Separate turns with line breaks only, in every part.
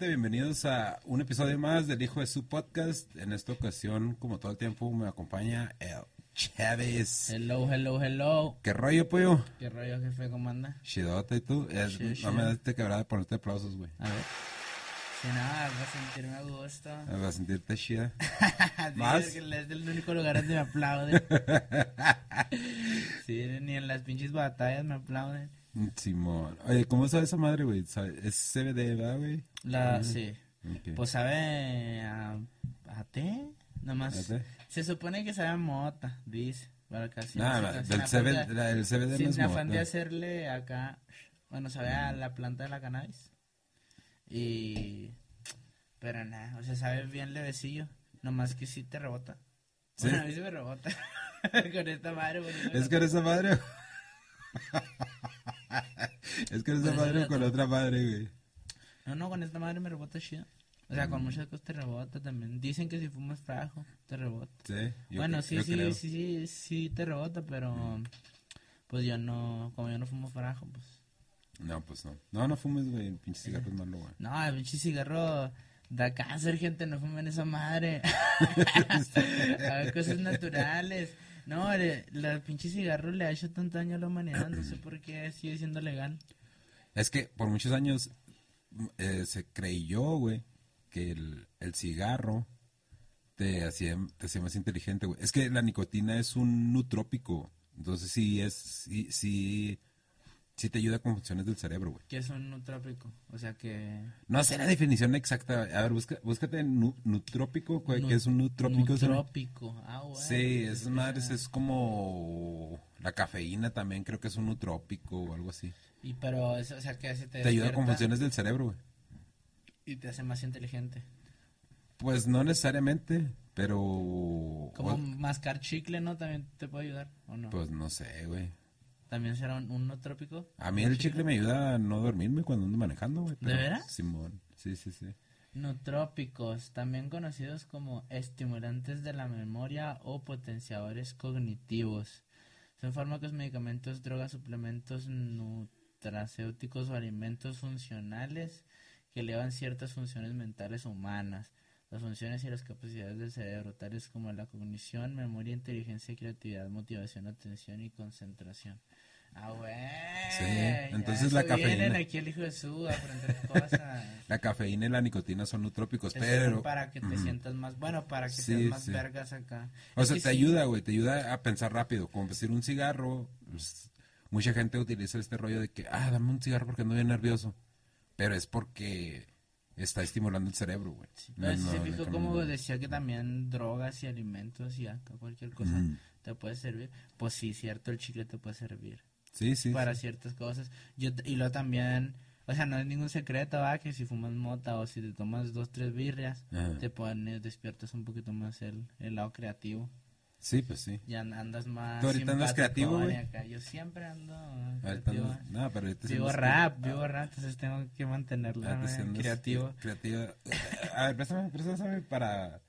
Bienvenidos a un episodio más del Hijo de su Podcast. En esta ocasión, como todo el tiempo, me acompaña el Chávez.
Hello, hello, hello.
¿Qué rollo, pollo?
¿Qué rollo, jefe? ¿Cómo anda?
Chidota, ¿y tú? Es- no me das quebrada de ponerte aplausos, güey.
A ver. Si nada, voy a sentirme a gusto.
Vas a sentirte chida. ¿Más?
es el único lugar donde me aplauden. Sí, ni en las pinches batallas me aplauden.
Simón. Oye, ¿cómo sabe esa madre, güey? ¿Sabe- Es CBD, ¿verdad, güey?
La, sí.
Ok.
Pues sabe a, a té, nomás.
¿A té?
Se supone que sabe a mota, dice. Para casi.
Del
de-
CBD, la- el CBD no
Sin
es
afán de hacerle acá. Bueno, sabe a la planta de la cannabis. Y. Pero nada, o sea, sabe bien levecillo. Nomás que sí te rebota.
¿Sí?
Bueno, a mí sí me rebota. Con esta madre, pues,
Es eres esa madre. es que eres esa
Pues,
madre
es
con
otro.
otra madre, güey.
No, no, con esta madre me rebota chido. O sea,
Mm.
con muchas cosas te rebota también. Dicen que si fumas trabajo, te rebota.
Sí. yo
bueno, sí,
yo
sí,
creo.
sí, sí, sí te rebota, pero pues yo no, como yo no fumo farajo, pues.
No, pues no. No, no fumes, güey. El pinche cigarro es malo, güey.
No, el pinche cigarro da cáncer, gente, no fumen esa madre. A ver, cosas naturales. No, la pinche cigarro le ha hecho tanto daño a la humanidad, no sé por qué sigue siendo legal.
Es que por muchos años eh, se creyó, güey, que el, el cigarro te hacía, te hacía más inteligente, güey. Es que la nicotina es un nutrópico. Entonces sí es, sí, sí, sí te ayuda con funciones del cerebro, güey.
Que es un nutrópico, o sea que...
No sé la definición exacta. A ver, busca, búscate nu- nutrópico, güey, ¿qué es un nutrópico? ¿sabes?
Nutrópico, ah, bueno.
Sí, esas madres es como la cafeína también, creo que es un nutrópico o algo así.
Y pero, eso, o sea que se te
Te ayuda con funciones del cerebro, güey.
Y te hace más inteligente.
Pues no necesariamente, pero...
Como mascar chicle, ¿no? También te puede ayudar, ¿o no?
Pues no sé, güey.
También será un, un nutrópico.
A mí el chicle me ayuda a no dormirme cuando ando manejando, güey.
¿De veras?
Simón, sí, sí, sí.
Nutrópicos, también conocidos como estimulantes de la memoria o potenciadores cognitivos. Son fármacos, medicamentos, drogas, suplementos nutracéuticos o alimentos funcionales que elevan ciertas funciones mentales humanas. Las funciones y las capacidades del cerebro, tales como la cognición, memoria, inteligencia, creatividad, motivación, atención y concentración. Ah, güey.
Sí, entonces la
eso vienen
cafeína.
aquí el hijo de su a aprender cosas.
La cafeína y la nicotina son nutrópicos, pero...
para que te sientas más, bueno, para que
Sí,
seas más
sí.
vergas acá.
O
Es
sea, te
sí,
ayuda, güey, te ayuda a pensar rápido. Como decir un cigarro, pues, mucha gente utiliza este rollo de que, ah, dame un cigarro porque ando bien nervioso. Pero es porque está estimulando el cerebro, güey.
No,
No,
si
no,
se fijó como decía que también drogas y alimentos y acá cualquier cosa te puede servir. Pues sí, cierto, el chicle te puede servir
Sí, sí.
para
sí.
ciertas cosas. Yo y luego también, o sea, no es ningún secreto, va, que si fumas mota o si te tomas dos, tres birrias,
Ajá.
te pones, despiertas un poquito más el, el lado creativo.
Sí, pues sí.
Ya an- andas más
¿Tú ahorita andas creativo, güey?
Yo siempre ando
Ahorita
creativo.
andas- No, pero ahorita
Vivo rap, vivo rap, entonces tengo que mantenerlo
andas
creativo.
Creativo. A ver, préstame, préstame para,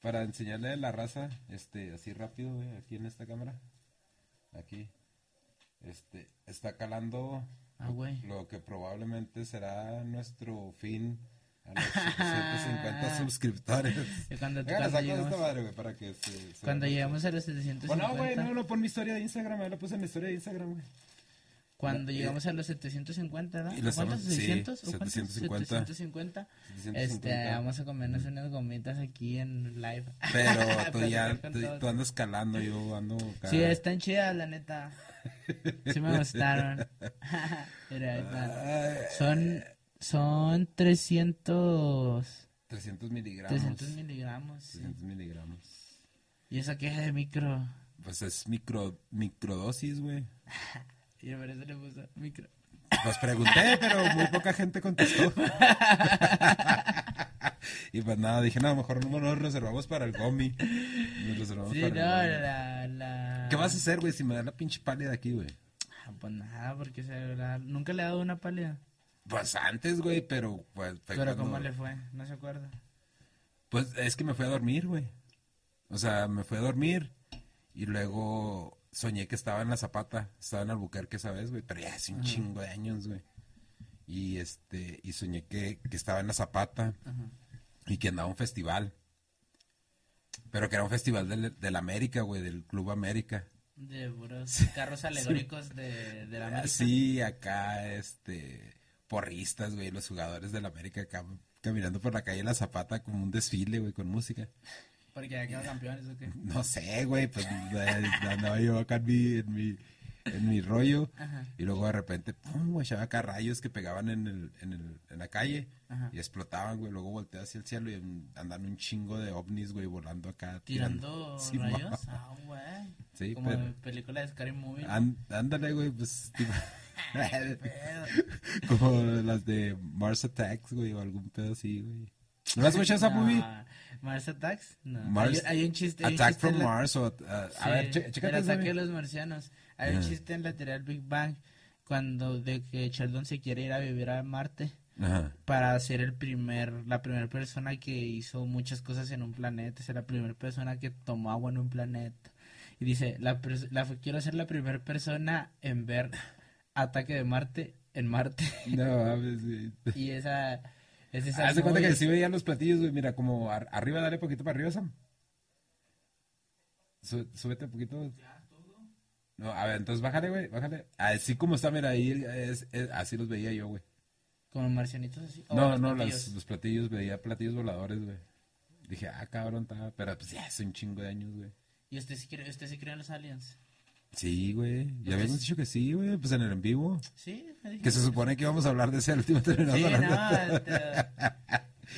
para enseñarle a la raza, este, así rápido, güey, aquí en esta cámara. Aquí. Este, está calando
Ah, güey.
lo que probablemente será nuestro fin a los 750 suscriptores.
Y cuando,
Venga,
cuando llegamos,
esta madre, güey, para que se... se
cuando llegamos a los 750,
Bueno, güey, no, no, pon mi historia de Instagram, ya lo puse en la historia de Instagram, güey.
cuando llegamos a los 750, ¿verdad?
lo
¿Cuántos?
sí,
¿600? ¿O cuántos?
750.
750.
750.
Este, vamos a comernos unas gomitas aquí en live.
Pero tú ya, tú, tú andas calando, yo ando acá.
Sí, están chidas, la neta. Sí me gustaron. Ahí está. Son, son 300,
300 miligramos.
300 miligramos. sí.
300 miligramos.
Y esa queja de micro.
Pues es micro, microdosis, güey.
Y por eso le puso micro.
Pues pregunté, pero muy poca gente contestó. y pues nada, dije, no, mejor no nos reservamos para el gomi. Nos reservamos
Sí,
para
no,
el gomi.
la, la...
¿Qué vas a hacer, güey, si me da la pinche pálida aquí, güey?
Ah, Pues nada, porque se, la- nunca le he dado una pálida.
Pues antes, güey, pero pues
Pero
cuando-
¿cómo le fue? No se acuerda.
Pues es que me fui a dormir, güey. O sea, me fui a dormir y luego soñé que estaba en la Zapata, estaba en Albuquerque esa vez, güey, pero ya hace un chingo de años, güey. Y este, y soñé que, que estaba en la Zapata y que andaba a un festival. Pero que era un festival del, del América, güey, del Club América.
De puros carros alegóricos de, de la América.
Sí, acá, este, porristas, güey, los jugadores del América acá caminando por la calle La Zapata como un desfile, güey, con música.
Porque ya quedaron campeones, ¿o qué?
No sé, güey, pues eh, andaba yo acá en mi, en mi, en mi rollo
Ajá.
y luego de repente, pum, güey, echaba acá rayos que pegaban en, el, en, el, en la calle
Ajá.
y explotaban, güey, luego volteé hacia el cielo y andan un chingo de ovnis, güey, volando acá.
Tirando
Sí,
rayos.
ma.
Ah, güey.
Sí,
Como
pero-
en película de Scary Movie.
Án- ándale, güey, pues, tipo, como las de Mars Attacks, güey, o algún pedo así, güey. ¿No has escuchado esa movie?
Mars Attacks? No.
Mars-
hay, hay un chiste. hay un
Attack
chiste
from
la-
Mars o... uh, a
Sí,
ver, che- chécate
el ataque de los marcianos. Hay un
Ajá.
chiste en la teoría del Big Bang cuando de que Sheldon se quiere ir a vivir a Marte
Ajá.
para ser el primer la primera persona que hizo muchas cosas en un planeta, ser la primera persona que tomó agua en un planeta. Y dice, la, la quiero ser la primera persona en ver Ataque de Marte en Marte.
No,
y esa
Haz de cuenta que sí veían los platillos, güey. Mira, como ar- arriba, dale poquito para arriba, Sam. Sú- súbete un poquito. No, a ver, entonces bájale, güey, bájale. Así como está, mira, ahí es, es- así los veía yo, güey.
como marcianitos así.
No,
los
no,
platillos.
las- los platillos, veía platillos voladores, güey. Dije, ah, cabrón, estaba. Pero pues ya hace un chingo de años, güey.
¿Y usted sí cree, usted sí cree en los aliens?
Sí, güey. Ya
Pues
habíamos dicho que sí, güey. Pues en el en vivo.
Sí, me
Que se supone que íbamos a hablar de ese último
Sí, no, este,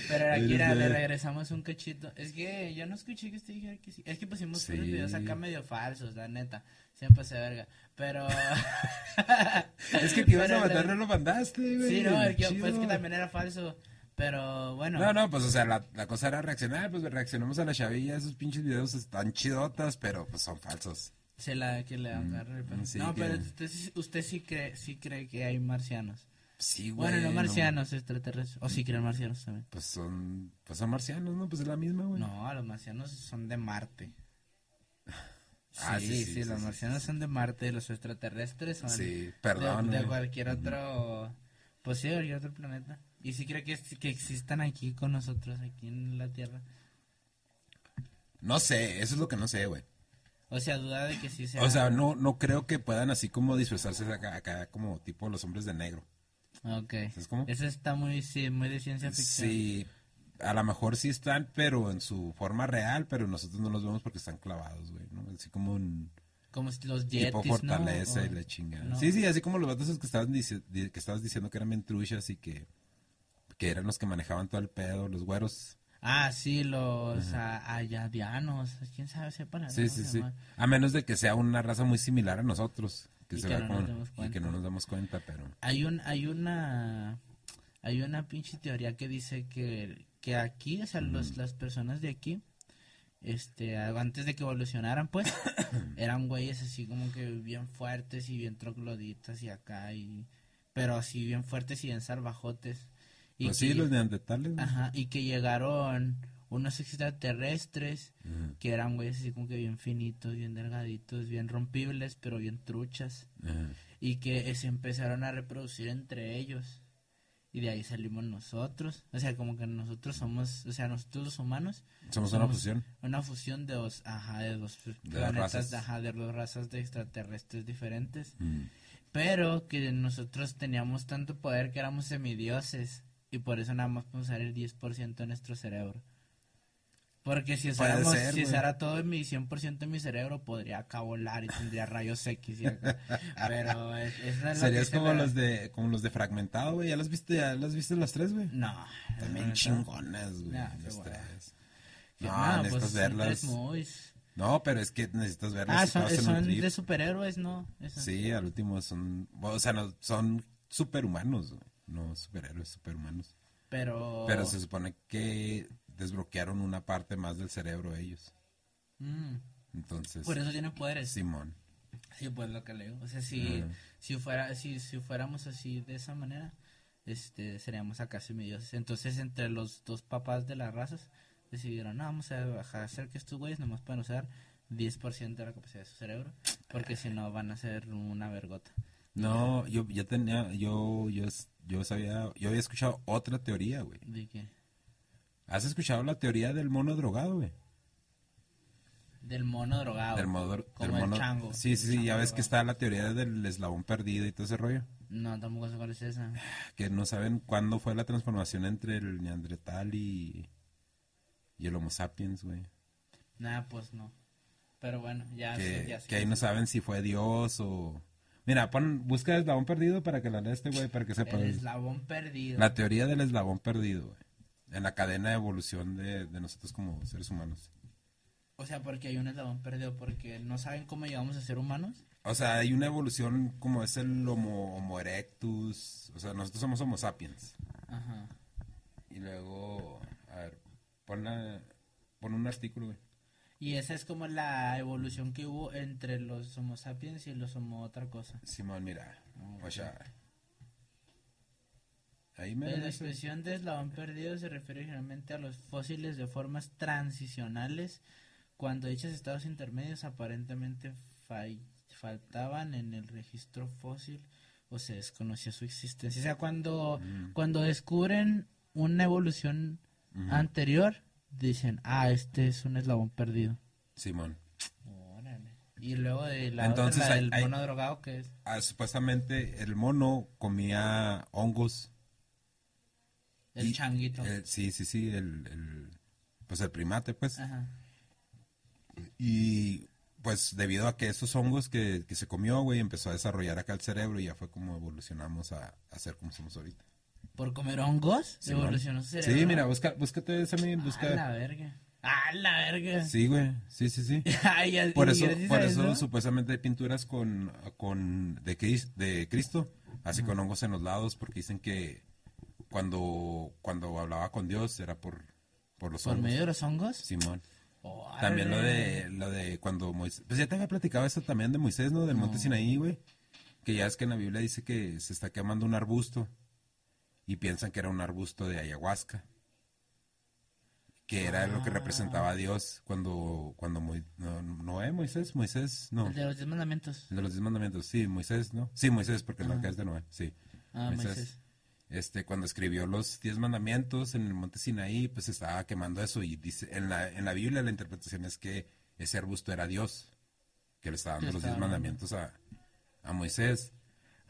pero aquí era, le
Este-
regresamos un cachito. Es que yo no escuché que usted dijera que sí. Es que pusimos
Sí.
unos videos acá medio falsos, la neta. Siempre se verga. Pero.
Es que te ibas a matar, no lo mandaste, güey.
Sí, no, es que,
Chido.
pues, que también era falso. Pero bueno.
No, no, pues o sea, la, la cosa era reaccionar, pues reaccionamos a la chavilla, esos pinches videos están chidotas, pero pues son falsos.
Se la que le el pelo.
sí,
no,
que-
pero usted, sí- usted sí cree, sí cree que hay marcianos.
Sí, güey.
Bueno, no marcianos, extraterrestres. O sí creen marcianos también.
Pues son, pues son marcianos, ¿no? Pues es la misma, güey.
No, los marcianos son de Marte.
Ah,
sí,
sí,
sí,
sí, sí,
los marcianos son de Marte, los extraterrestres son
Sí, perdón,
de, cualquier otro, pues sí, cualquier otro planeta. Y sí creo que, que existan aquí con nosotros, aquí en la Tierra.
No sé, eso es lo que no sé, güey.
O sea, duda de que sí sea.
O sea, no, no creo que puedan así como disfrazarse acá, acá como tipo los hombres de negro.
Ok.
¿Sabes cómo?
Eso está muy, sí, muy de ciencia ficción.
Sí, a lo mejor sí están, pero en su forma real, pero nosotros no los vemos porque están clavados, güey, ¿no? Así como un
Como los yetis,
tipo fortaleza
¿no?
y la chingada.
no.
Sí, sí, así como los vatos que estabas, que estabas diciendo que eran mentruchas y que, que eran los que manejaban todo el pedo, los güeros.
Ah, sí, los ayadianos. ¿Quién sabe? Sepa la
Sí, sí, sí. A menos de que sea una raza muy similar a nosotros. Que
Y
se
que no nos demos
y que no nos damos cuenta, pero...
Hay un, hay una, hay una pinche teoría que dice que, que aquí, o sea, los, las personas de aquí, este, antes de que evolucionaran, pues, eran güeyes así como que bien fuertes y bien trogloditas y acá y, pero así bien fuertes y bien salvajotes. Y
Pues
que
sí, los neandertales.
Ajá, y que llegaron unos extraterrestres que eran güeyes así como que bien finitos, bien delgaditos, bien rompibles, pero bien truchas y que se empezaron a reproducir entre ellos y de ahí salimos nosotros o sea como que nosotros somos o sea nosotros los humanos
Somos una fusión.
una fusión de dos ajá de dos
De
planetas
razas.
de, ajá de dos razas de extraterrestres diferentes
Mm.
pero que nosotros teníamos tanto poder que éramos semidioses y por eso nada más podemos usar el 10% de nuestro cerebro porque si usáramos,
ser,
si usara todo en mi 100% de mi cerebro podría acá volar y tendría rayos X y acá. pero es, es que
Serías como
la-
los de como los de fragmentado, güey. ¿Ya las viste? ¿Ya las viste las tres, güey?
No.
También
no,
chingonas, güey.
Qué
las tres. No,
no,
necesitas
pues
verlas.
tres.
No, pero es que necesitas verlas.
Ah, son, son de superhéroes, ¿no? Esas.
Sí, al último son, o sea, no, son superhumanos, güey. No superhéroes, superhumanos.
Pero...
Pero se supone que desbloquearon una parte más del cerebro ellos.
Mm,
Entonces,
por eso tienen poderes.
Simón.
Sí, pues lo que leo. O sea, si, si, fuera, si, si fuéramos así de esa manera, este, seríamos acá semidioses. Entonces, entre los dos papás de las razas, decidieron, no, vamos a hacer que estos güeyes nomás puedan usar 10% de la capacidad de su cerebro, porque si no van a ser una vergota.
No, yo ya tenía, yo, yo, yo sabía, yo había escuchado otra teoría, güey.
¿De qué?
¿Has escuchado la teoría del mono drogado, güey?
Del mono drogado.
Del mono,
Como
del
el
mono-
chango.
Sí, sí,
El
sí, ya ves que está la teoría del eslabón perdido y todo ese rollo.
No, tampoco sé cuál es esa.
Que no saben cuándo fue la transformación entre el neandertal y, y el homo sapiens, güey.
Nada, pues no. Pero bueno, ya
que,
sé, ya sé.
que ahí no saben si fue Dios o... Mira, pon, busca eslabón perdido para que la lea este güey, para que sepa.
El eslabón perdido.
La teoría del eslabón perdido, güey. En la cadena de evolución de, de nosotros como seres humanos.
O sea, porque hay un eslabón perdido, porque no saben cómo llegamos a ser humanos.
O sea, hay una evolución como es el Homo, homo erectus. O sea, nosotros somos Homo sapiens.
Ajá.
Y luego, a ver, pon, la- pon un artículo, güey.
Y esa es como la evolución que hubo entre los Homo sapiens y los Homo otra cosa.
Simón, mira.
Ok.
O sea, ahí me...
La expresión de eslabón perdido se refiere generalmente a los fósiles de formas transicionales cuando dichos estados intermedios aparentemente fall- faltaban en el registro fósil o se desconocía su existencia. O sea, cuando,
Mm.
cuando descubren una evolución anterior, dicen, ah, este es un eslabón perdido.
Simón.
Órale. Y luego de la
Entonces,
otra, la
hay-
del
hay-
mono drogado, que es
Ah, supuestamente el mono comía hongos.
el
Y-
changuito.
el- sí, sí, sí, el, el- pues el primate, pues.
Ajá.
Y pues debido a que esos hongos que, que se comió, güey, empezó a desarrollar acá el cerebro y ya fue como evolucionamos a, a ser como somos ahorita.
¿Por comer hongos?
Simón.
evolucionó su cerebro.
Sí, mira, busca, búscate esa, mi-
A la
busca.
verga. A la verga.
Sí, güey, sí, sí, sí.
Ay, ya-
Por eso, por
a
eso supuestamente hay pinturas con, con de, Cris- de Cristo, así con hongos en los lados, porque dicen que cuando, cuando hablaba con Dios era por, por los
¿Por
hongos.
medio de los hongos?
Simón.
Órale.
También lo de, lo de cuando Moisés, pues ya te había platicado esto también de Moisés, ¿no? Del monte
No.
Sinaí, güey. Que ya es que en la Biblia dice que se está quemando un arbusto y piensan que era un arbusto de ayahuasca. Que era lo que
Ah.
representaba a Dios cuando, cuando Mo- no, Noé, Moisés, Moisés, no.
El de los diez mandamientos.
El de los diez mandamientos, sí, Moisés, ¿no? Sí, Moisés, porque
Ajá.
arca es de Noé, sí.
Ah,
Moisés.
Moisés.
Este, cuando escribió los diez mandamientos en el monte Sinaí, pues estaba quemando eso y dice, en la, en la Biblia la interpretación es que ese arbusto era Dios, que le estaba dando los diez mandamientos a, a Moisés.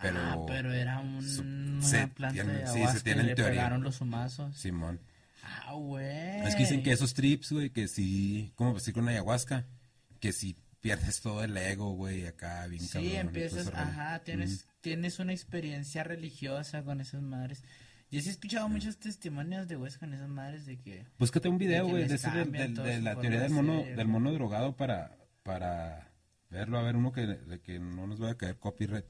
Pero,
ah, pero era un,
su-
una planta de
sí, se en
le
teoría.
pegaron los humazos.
Simón.
Ah, güey.
Es que dicen que esos trips, güey, que sí, como decir con ayahuasca, que si pierdes todo el ego, güey, acá bien
Sí, empiezas, ajá, tienes, tienes una experiencia religiosa con esas madres. Yo sí he escuchado muchos testimonios de güeyes con esas madres de que...
Búscate un video,
De que
güey, de, ese de
su
la teoría
de
del mono, del mono drogado para, para verlo, a ver uno que, de que no nos vaya a caer copyright,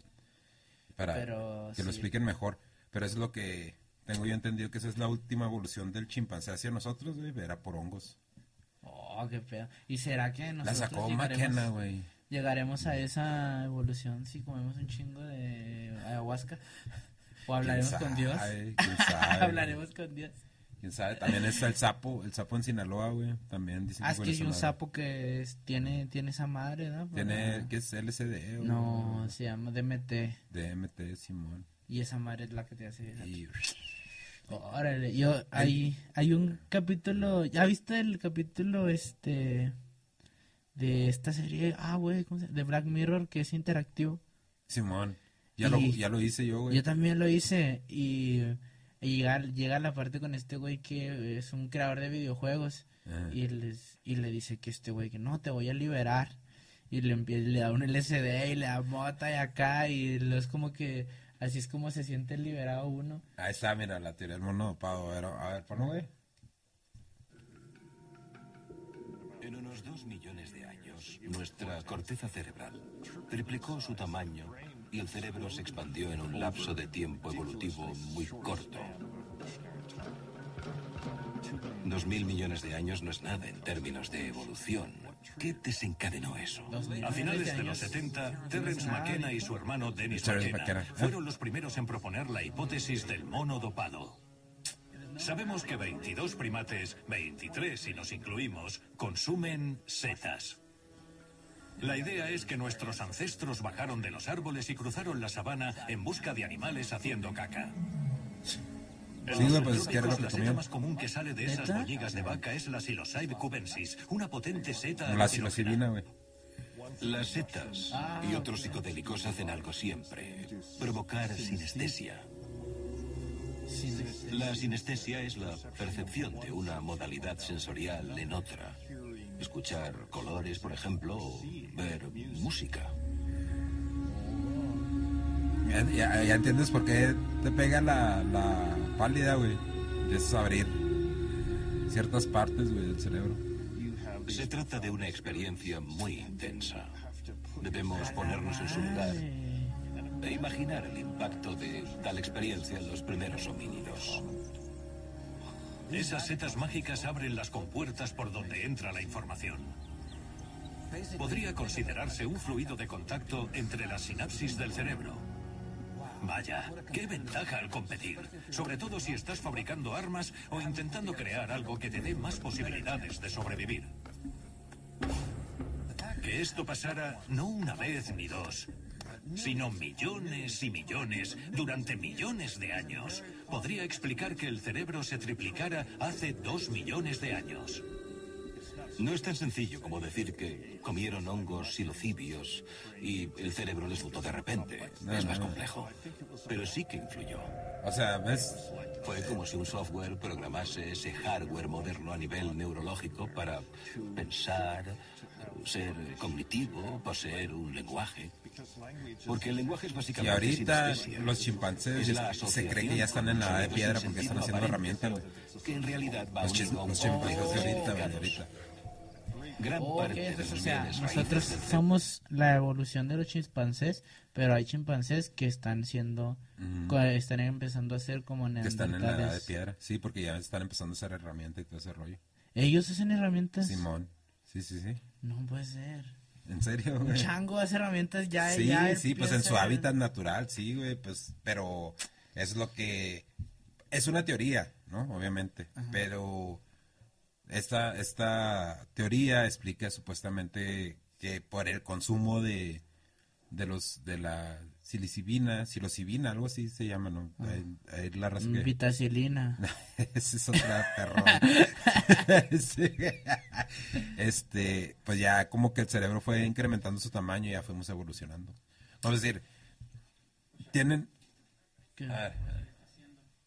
para
Pero
que lo expliquen mejor. Pero es lo que tengo yo entendido que esa es la última evolución del chimpancé hacia nosotros, güey, era por hongos.
Oh, qué pedo. ¿Y será que
La
nosotros
sacó
llegaremos,
Maquena, güey.
llegaremos a esa evolución si comemos un chingo de ayahuasca? ¿O hablaremos
¿Quién
con Dios? hablaremos con Dios.
¿Quién sabe? También está el sapo, el sapo en Sinaloa, güey. También dicen
Ah, es que hay un sapo que es- tiene, tiene esa madre, ¿no?
Tiene, ¿qué es LSD? o-
No, se llama DMT.
DMT, Simón.
Y esa madre es la que te hace...
Y...
Órale, yo, hay, hay un capítulo, ¿ya viste el capítulo este de esta serie? Ah, güey, ¿cómo se llama? De Black Mirror, que es interactivo.
Simón. Ya, lo, ya lo hice yo, güey.
Yo también lo hice y, y llega, llega la parte con este güey que es un creador de videojuegos
Ajá.
y, les, y le dice que este güey que no, te voy a liberar. Y le, le da un LCD y le da mota y acá y lo es como que así es como se siente liberado uno.
Ahí está, mira, la teoría del mono dopado. A ver, a ver, ponlo, güey.
En unos dos millones de años, nuestra corteza cerebral triplicó su tamaño y el cerebro se expandió en un lapso de tiempo evolutivo muy corto. Dos mil millones de años no es nada en términos de evolución. ¿Qué desencadenó eso?
A finales de los 70, Terence
Ah,
McKenna y su hermano Dennis McKenna. fueron los primeros en proponer la hipótesis del mono dopado. Sabemos que 22 primates, 23 si nos incluimos, consumen setas. La idea es que nuestros ancestros bajaron de los árboles y cruzaron la sabana en busca de animales haciendo caca. En
Sí,
los
pues,
trópicos, la seta más común que sale de esas boñigas de vaca es la Psilocybe cubensis, una potente seta
La psilocibina, güey.
Las setas y otros psicodélicos hacen algo siempre, provocar sinestesia. La sinestesia es la percepción de una modalidad sensorial en otra. Escuchar colores, por ejemplo, o ver música.
Ya, ya- ya entiendes por qué te pega la, la pálida, güey. Empiezas a abrir ciertas partes, güey, del cerebro.
Se trata de una experiencia muy intensa. Debemos ponernos en su lugar e imaginar el impacto de tal experiencia en los primeros homínidos.
Esas setas mágicas abren las compuertas por donde entra la información. Podría considerarse un fluido de contacto entre las sinapsis del cerebro. Vaya, qué ventaja al competir, sobre todo si estás fabricando armas o intentando crear algo que te dé más posibilidades de sobrevivir. Que esto pasara no una vez ni dos, sino millones y millones durante millones de años, podría explicar que el cerebro se triplicara hace dos millones de años.
No es tan sencillo como decir que comieron hongos silocibios y el cerebro les mutó de repente.
No,
es
no,
más
no.
complejo. Pero sí que influyó.
O sea, ¿ves?
Fue como si un software programase ese hardware moderno a nivel neurológico para pensar, ser cognitivo, poseer un lenguaje. Porque el lenguaje es
Y
básicamente
ahorita
sinestesia.
los chimpancés se cree que ya están en la edad de piedra porque están haciendo herramientas,
Que en realidad va
Los, los chimpancés de
complejo de
ahorita, ahorita.
Gran
Ok,
parte de los
o sea, nosotros somos la evolución de los chimpancés, pero hay chimpancés que están siendo, co- están empezando a ser como
Que están en la edad de
neandertales.
piedra. Sí, porque ya están empezando a hacer herramientas y todo ese rollo.
Ellos hacen herramientas.
Simón. Sí, sí, sí.
No puede ser.
¿En serio,
Un
güey?
chango hace herramientas ya.
Sí,
ya
sí, pues en su hábitat natural, sí, güey, pues, pero es lo que, es una teoría, ¿no? Obviamente, pero esta, esta teoría explica supuestamente que por el consumo de, de los, de la silicibina, psilocibina, algo así se llama, ¿no? Ahí- ahí la
Vitacilina.
Ese es otra perro. Sí. Este, pues ya como que el cerebro fue incrementando su tamaño y ya fuimos evolucionando. A decir, tienen...
¿Qué?
Ah,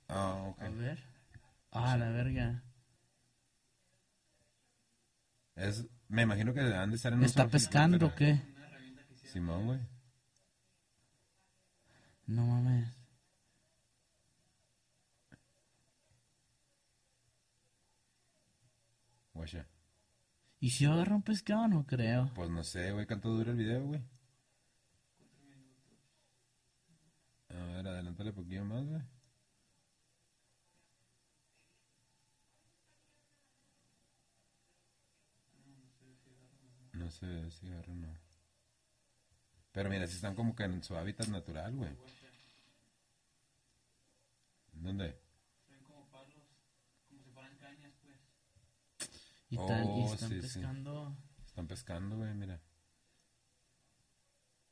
ah.
A ver. Ah, la verga.
Es, me imagino que han de estar en un
¿Está pescando o qué?
Simón, güey.
No mames.
Guacha.
¿Y si yo agarro un pescado? No creo.
Pues no sé, güey, ¿cuánto dura el video, güey? A ver, adelántale un poquillo más, güey. No ve si agarra no. Pero mira, si están como que en su hábitat natural, güey. ¿Dónde?
Y, tal, y
Oh,
están
sí, sí.
pescando.
Están pescando, güey, mira.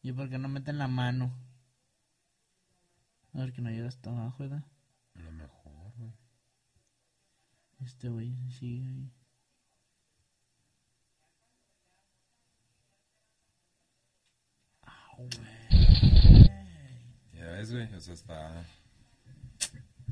¿Y por qué no meten la mano? A ver que no llega hasta abajo, ¿verdad?
A lo mejor, güey.
Este güey sigue ahí. Au, güey.
Ya ves, güey, o sea, está...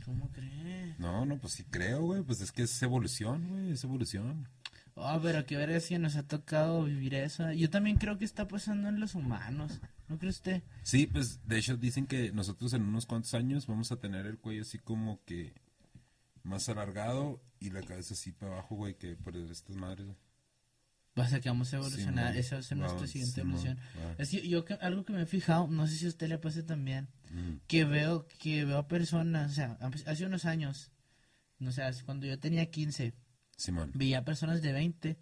¿Cómo crees?
No, no, pues sí creo, güey, pues es que es evolución, güey, es evolución.
Ah, pero que ver si nos ha tocado vivir eso. Yo también creo que está pasando en los humanos. ¿No cree usted?
Sí, pues de hecho dicen que nosotros en unos cuantos años vamos a tener el cuello así como que más alargado y la cabeza así para abajo, güey, que por estas madres. güey.
Va a ser que vamos a evolucionar.
Simón.
Esa va a ser nuestra
Vamos,
siguiente
Simón,
evolución.
va.
Es que yo que- algo que me he fijado, no sé si a usted le pase también,
Mm.
que veo que veo personas, o sea, hace unos años, no sé, cuando yo tenía 15,
Simón.
veía personas de 20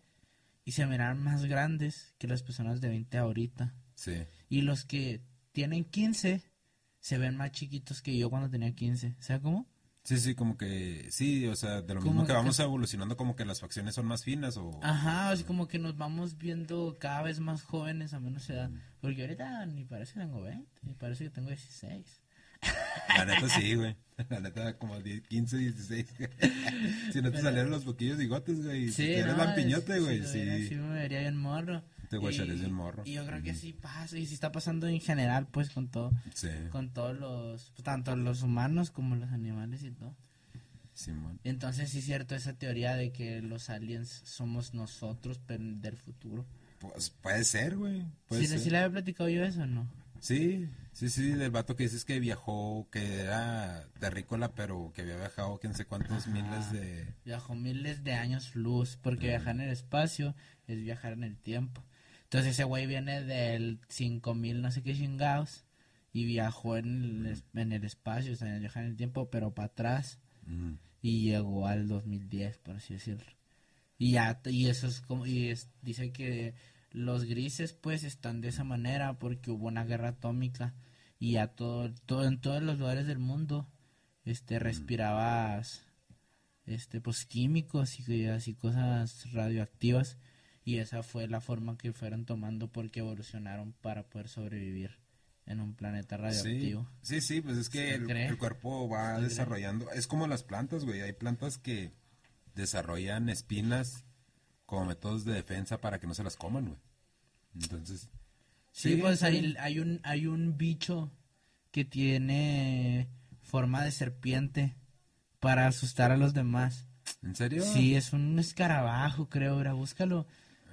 y se miraban más grandes que las personas de 20 ahorita.
Sí.
Y los que tienen 15 se ven más chiquitos que yo cuando tenía 15. ¿Sabe cómo?
Sí, sí, como que, sí, o sea, de lo
Como
mismo que
que-
vamos evolucionando, como que las facciones son más finas o...
Ajá, así como que nos vamos viendo cada vez más jóvenes a menos edad. Porque ahorita ni parece que tengo 20, ni parece que tengo 16.
La neta sí, güey. La neta como 10, 15, 16. si no te salieron los poquillos bigotes, güey. si eres
no,
lampiñote,
es-
güey,
si
sí.
sí me vería bien morro.
Te
Y-
bien morro.
Y yo creo que sí pasa, y sí está pasando en general, pues, con todo,
Sí,
con todos los, tanto los humanos como los animales y todo.
Simón.
Entonces sí es cierto esa teoría de que los aliens somos nosotros pero del futuro.
Pues puede ser, güey. Puede
¿Sí,
ser.
¿Sí le había platicado yo eso no?
Sí, sí, sí, del vato que dices que viajó, que era terrícola, pero que había viajado quién sé cuántos
Ajá.
miles de...
Viajó miles de años luz, porque viajar en el espacio es viajar en el tiempo. Entonces ese güey viene del 5000 no sé qué chingados y viajó en el, en el espacio, o sea, viajar en el tiempo, pero para atrás
Mm,
y llegó al 2010, por así decirlo. Y ya, y eso es como, y es- dice que los grises pues están de esa manera porque hubo una guerra atómica y ya todo, todo en todos los lugares del mundo, este, respirabas, este, pues químicos y así cosas radioactivas y esa fue la forma que fueron tomando porque evolucionaron para poder sobrevivir en un planeta radioactivo.
sí, sí, pues es que
¿Se
el, cuerpo va desarrollando, es como las plantas, güey, hay plantas que desarrollan espinas como métodos de defensa para que no se las coman, güey. Entonces,
Sí, pues
sí.
hay, hay un hay un bicho que tiene forma de serpiente para asustar a los demás.
¿En serio?
Sí, es un escarabajo, creo, ahora búscalo.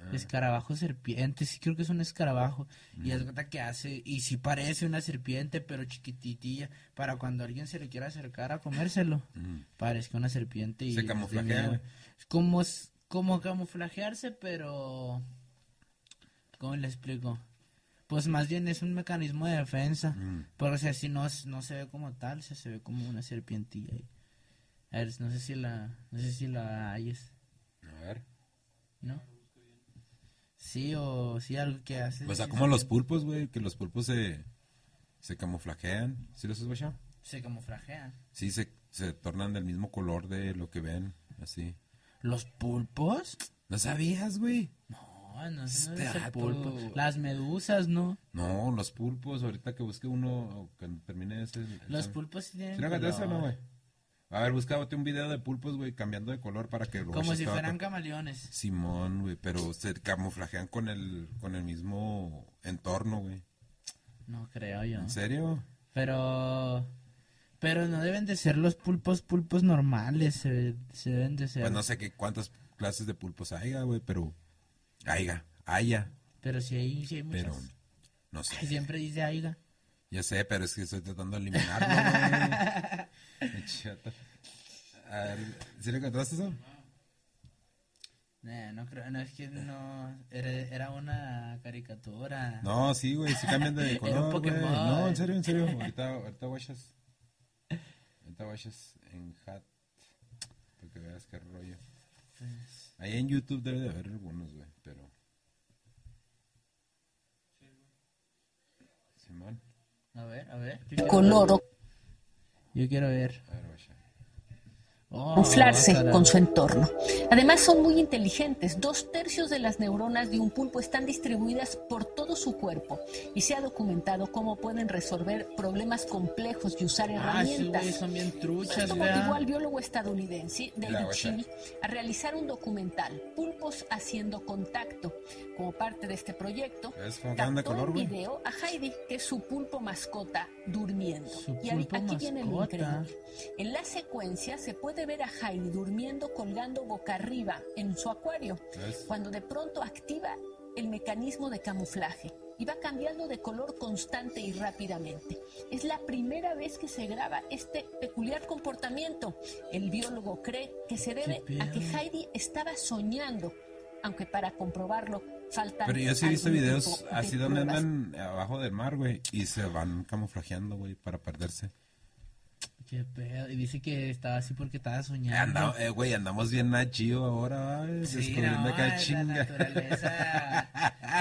Ah.
Escarabajo serpiente, sí creo que es un escarabajo. Y es cuenta que hace, y sí parece una serpiente, pero chiquititilla, para cuando alguien se le quiera acercar a comérselo.
Mm.
Parezca una serpiente y
Se camuflajea.
Es como, es como camuflajearse, pero... ¿Cómo le explico? Pues más bien es un mecanismo de defensa.
Mm.
Porque o sea, si no, no se ve como tal, se, se ve como una serpientilla. A ver, no sé si la, no sé si la hayes,
A ver.
¿no? Sí, o sí, algo que hace.
O sea, como los pulpos, güey, que los pulpos se, se camuflajean. ¿Sí los has guachado?
Se camuflajean.
Sí, se, se tornan del mismo color de lo que ven, así.
¿Los pulpos?
¿No sabías, güey?
No, no, ese no
Este
es el
vato.
pulpo. Las medusas, ¿no?
No, los pulpos, ahorita que busque uno, o que termine ese...
Los pulpos sí tienen
¿Sí o no,
color.
güey? A ver, búscate un video de pulpos, güey, cambiando de color para que
Como si fueran camaleones.
Simón, güey, pero se camuflajean con el, con el mismo entorno, güey.
No creo yo.
¿En serio?
Pero... Pero no deben de ser los pulpos pulpos normales. Se, se deben de ser...
Pues no sé qué cuántas clases de pulpos haya, güey, pero... Haya, haya,
Pero si hay, sí hay muchas.
pero... No
Ay,
sé.
Siempre dice aiga.
Ya sé, pero es que estoy tratando de eliminarlo, güey. ¿Sí lo encontraste eso?
Nah, no creo, no es que no, era, era una caricatura.
No, sí, güey, sí cambian de color, güey. No, en serio, en serio. Ahorita, ahorita guachas. Ahorita guachas en hat. Para que veas qué rollo.
Pues,
Ahí en YouTube debe de haber algunos, güey, pero... Simón,
a ver, a ver. yo quiero
color.
Yo quiero ver.
a ver, guacha.
Oh,
camuflarse
caray.
con su entorno. Además son muy inteligentes. Dos tercios de las neuronas de un pulpo están distribuidas por todo su cuerpo y se ha documentado cómo pueden resolver problemas complejos y usar
Ah, sí,
herramientas.
güey, son bien truchas,
Esto
¿verdad?
motivó al biólogo estadounidense David. Shee a realizar un documental, Pulpos haciendo contacto. Como parte de este proyecto,
¿Ves cómo cambian de
captó
color,
en video a Heidi, que es su pulpo mascota, durmiendo.
Su
y
pulpo
aquí viene lo
mascota.
increíble. En la secuencia se puede ver a Heidi durmiendo colgando boca arriba en su acuario,
¿Ves?
cuando de pronto activa el mecanismo de camuflaje y va cambiando de color constante y rápidamente. Es la primera vez que se graba este peculiar comportamiento. El biólogo cree que se debe
¿Qué
a que? Heidi estaba soñando, aunque para comprobarlo falta
Pero yo sí he visto videos así donde andan abajo del mar, güey, y se van camuflajeando, güey, para perderse.
Qué pedo. Y dice que estaba así porque estaba soñando.
Anda, eh, güey, andamos bien nachío ahora,
Sí,
descubriendo
no,
acá
la
chinga.
naturaleza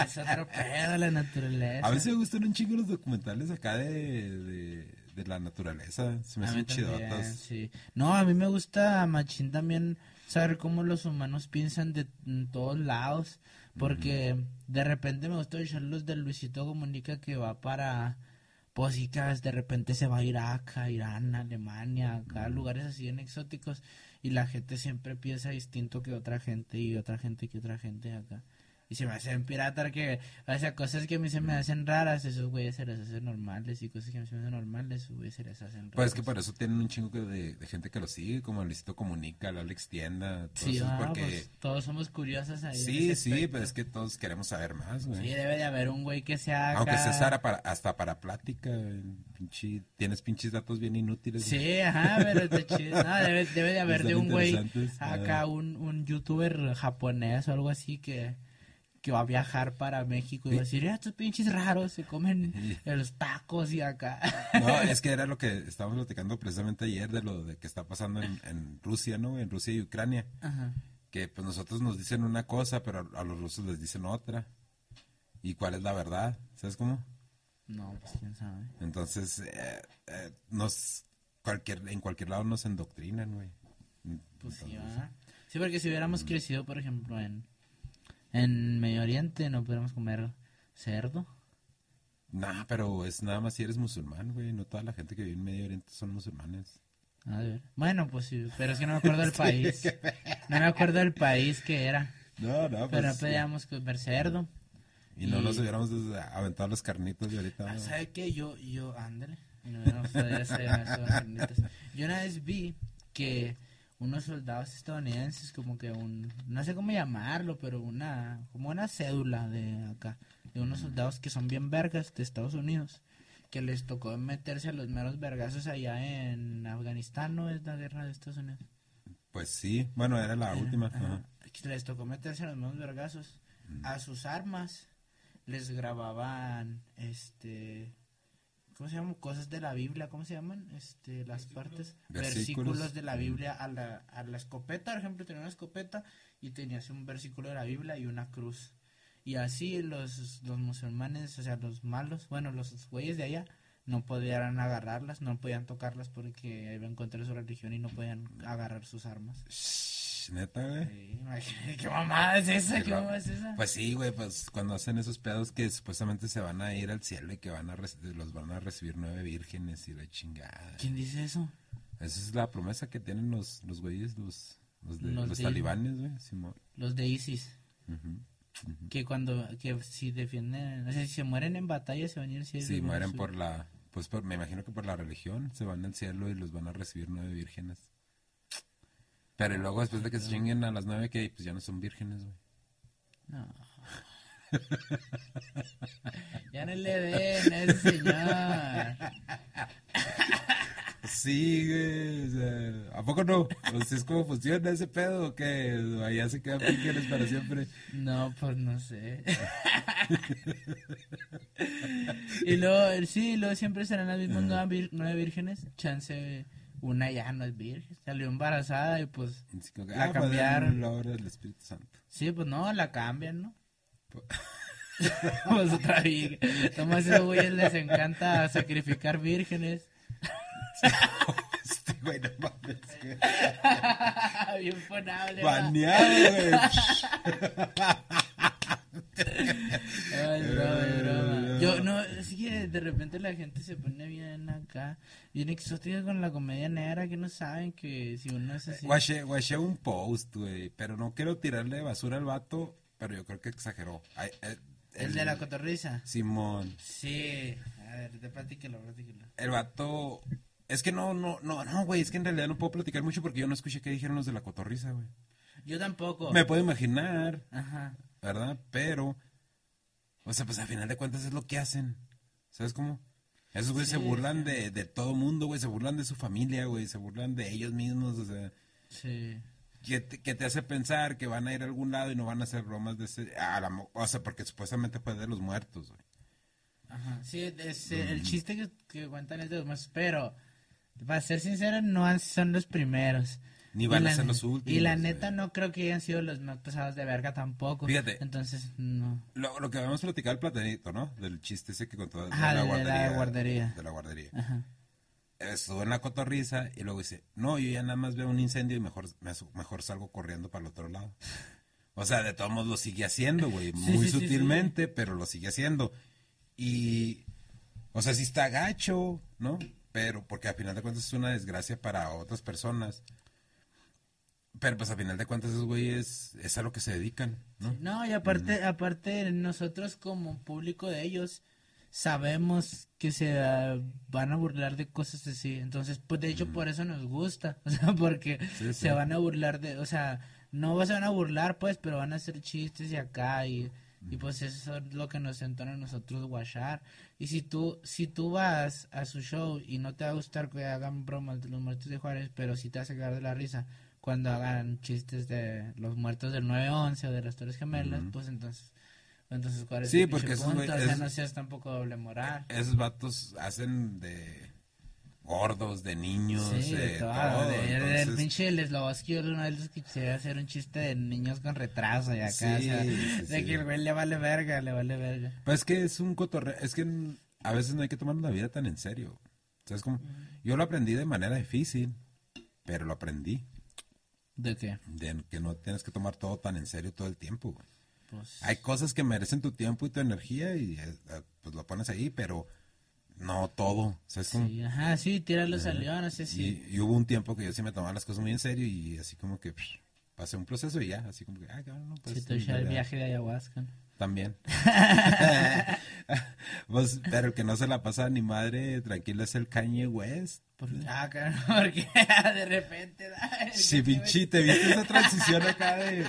es otro pedo, la naturaleza.
A veces me gustan un chingo los documentales acá de, de, de la naturaleza. Se me
A
hacen chidotas.
sí. No, a mí me gusta Machín también saber cómo los humanos piensan de en todos lados. Porque de repente me gusta escuchar los de Luisito Comunica que va para Pósicas, de repente se va a Irak, a Irán, a Alemania, acá lugares así bien exóticos. Y la gente siempre piensa distinto que otra gente y otra gente que otra gente acá. Y se me hacen pirata que, o sea, cosas que a mí se me hacen raras, esos güeyes se les hacen normales. Y cosas que a mí se me hacen normales, esos güeyes se les hacen raras.
Pues es que por eso tienen un chingo de, de gente que lo sigue, como Luisito Comunica, el Alex Tienda. todo
Sí, ah,
porque...
pues, todos somos curiosos ahí.
Sí, sí,
aspecto.
pero es que todos queremos saber más, güey.
Sí, debe de haber un güey que sea acá...
Aunque Sara para, hasta para plática, pinche- tienes pinches datos bien inútiles. güey.
Sí, ajá, pero está chido. No, debe, debe de haber de un güey acá, un, un youtuber japonés o algo así que, que va a viajar para México y va a decir, "Ah, estos pinches raros se comen los tacos y acá.
No, es que era lo que estábamos platicando precisamente ayer de lo de que está pasando en, en Rusia, ¿no? En Rusia y Ucrania.
Ajá.
Que pues nosotros nos dicen una cosa, pero a los rusos les dicen otra. ¿Y cuál es la verdad? ¿Sabes cómo?
No, pues quién sabe.
Entonces, eh, eh, nos, cualquier, en cualquier lado nos endoctrinan, güey.
Pues sí,
Entonces,
¿verdad? Sí, porque si hubiéramos crecido, por ejemplo, en, en Medio Oriente, no pudiéramos comer cerdo.
Nah, pero es nada más si eres musulmán, güey. No toda la gente que vive en Medio Oriente son musulmanes.
A ver. Bueno, pues sí, pero es que no me acuerdo del país. No me acuerdo del país que era.
No, no,
Pero no podíamos comer cerdo.
Y no nos hubiéramos aventado los carnitos de ahorita.
Ah. ¿Sabe qué? Yo, yo, ándale. No, no carnitas. Yo una vez vi que unos soldados estadounidenses, como que un, no sé cómo llamarlo, pero una, como una cédula de acá, de unos soldados que son bien vergas de Estados Unidos, que les tocó meterse a los meros vergazos allá en Afganistán, ¿no es la guerra de Estados Unidos?
Pues sí, bueno, era la última.
Ajá. Que les tocó meterse a los mismos vergazos. A sus armas les grababan, este, ¿cómo se llaman? Cosas de la Biblia, ¿cómo se llaman? Este, las partes,
Versículos.
versículos de la Biblia a la, a la escopeta, por ejemplo, tenía una escopeta y tenía así un versículo de la Biblia y una cruz. Y así los, los musulmanes, o sea, los malos, bueno, los güeyes de allá, no podían agarrarlas, no podían tocarlas porque iban contra su religión y no podían agarrar sus armas.
Neta, güey.
Sí, ¿Qué mamada es esa?
Qué
¿Qué
raro.
mamada es esa?
Pues sí, güey, pues cuando hacen esos pedos que supuestamente se van a ir al cielo y que van a los van a recibir nueve vírgenes y la chingada.
¿Quién dice eso?
Esa es la promesa que tienen los, los güeyes, los, los, de-
Los
los
de-
talibanes, güey. Simón.
Los de ISIS. Que cuando, que si defienden, o sea, si se mueren en batalla se van a ir al cielo.
Sí,
a
mueren por la, pues por- me imagino que por la religión, se van al cielo y los van a recibir nueve vírgenes. Pero luego después de que se chinguen a las nueve que pues ya no son vírgenes, güey.
No. ya no le den a ese señor.
Sí, güey, o sea, ¿a poco no? Sea, ¿Es como funciona ese pedo o qué? Allá se quedan vírgenes para siempre.
No, pues no sé. y luego, sí, luego siempre serán las mismas nueve vírgenes. Chance, una ya no es virgen. Salió embarazada y pues,
que,
La
ah,
cambiaron.
la obra del Espíritu Santo.
sí, pues no, la cambian, ¿no? pues otra virgen. Nomás esos güeyes les encanta sacrificar vírgenes.
Este güey, no mames, güey.
Bien fonable. ¿va?
Baneado, güey.
Ay, broma, es broma. Yo no, es que de repente la gente se pone bien acá, bien exótica con la comedia negra, que no saben que si uno es así.
Guaché, guaché un post, güey, pero no quiero tirarle basura al vato, pero yo creo que exageró. Ay, eh,
El de la cotorriza.
Simón.
Sí. A ver, te platíquelo, platíquelo.
El vato... Es que no, no, no, no, güey, es que en realidad no puedo platicar mucho porque yo no escuché qué dijeron los de la cotorriza, güey.
Yo tampoco.
Me puedo imaginar,
Ajá.
¿verdad? Pero, o sea, pues al final de cuentas es lo que hacen. ¿Sabes cómo? Esos güeyes se burlan de, de todo mundo, güey, se burlan de su familia, güey, se burlan de ellos mismos, o sea,
Sí.
que te, que te hace pensar que van a ir a algún lado y no van a hacer bromas de ese, a la mo- o sea, porque supuestamente fue de los muertos, güey.
Ajá. Sí, es, eh, el chiste que, que cuentan es de los más, pero para ser sincero, no son los primeros.
Ni van
Y
a ser los últimos.
Y la
güey.
neta no creo que hayan sido los más pesados de verga tampoco.
Fíjate.
Entonces, no.
Lo, lo que habíamos platicado el platanito, ¿no? Del chiste ese que contó de,
Ajá,
la
de la
guardería.
guardería.
De la guardería.
Ajá.
estuvo en la cotorriza y luego dice, no, yo ya nada más veo un incendio y mejor, mejor salgo corriendo para el otro lado. O sea, de todos modos lo sigue haciendo, güey, muy sutilmente, pero lo sigue haciendo. Y, o sea, sí está gacho, ¿no? Pero, porque al final de cuentas es una desgracia para otras personas. Pero pues a final de cuentas esos güeyes es a lo que se dedican, ¿no?
No, y aparte, aparte nosotros como público de ellos sabemos que se ah, van a burlar de cosas así. Entonces, pues de hecho por eso nos gusta, o sea, porque se van a burlar de, o sea, no se van a burlar pues, pero van a hacer chistes y acá y, y pues eso es lo que nos entona a nosotros guachar. Y si tú, si tú vas a su show y no te va a gustar que hagan bromas de los muertos de Juárez, pero si te hace cagar de la risa, cuando hagan chistes de los muertos del 9-11 o de las Torres Gemelas, pues entonces, entonces ¿cuál es
sí, porque esos,
punto? o sea, no seas tampoco doble moral.
Esos vatos hacen de gordos, de niños,
sí, de, todo. todo de, El pinche Leslovsky una vez quisiera hacer un chiste de niños con retraso y acá, sí, o sea, de que el güey le vale verga, le vale verga.
Pues es que es un cotorreo, es que a veces no hay que tomar la vida tan en serio. ¿Sabes cómo? Yo lo aprendí de manera difícil, pero lo aprendí.
¿De qué?
De que no tienes que tomar todo tan en serio todo el tiempo. Pues... Hay cosas que merecen tu tiempo y tu energía y eh, pues lo pones ahí, pero no todo.
sí, ajá, sí, tíralo al león, no sé
si. Y, hubo un tiempo que yo sí me tomaba las cosas muy en serio y así como que pasé un proceso y ya, así como que, ah, no, pues.
Sí, te el viaje de ayahuasca.
También. pues, pero el que no se la pasa ni madre, tranquilo, es el Kanye West.
Ah, claro, porque de repente.
Sí, pinche, te viste esa transición acá de.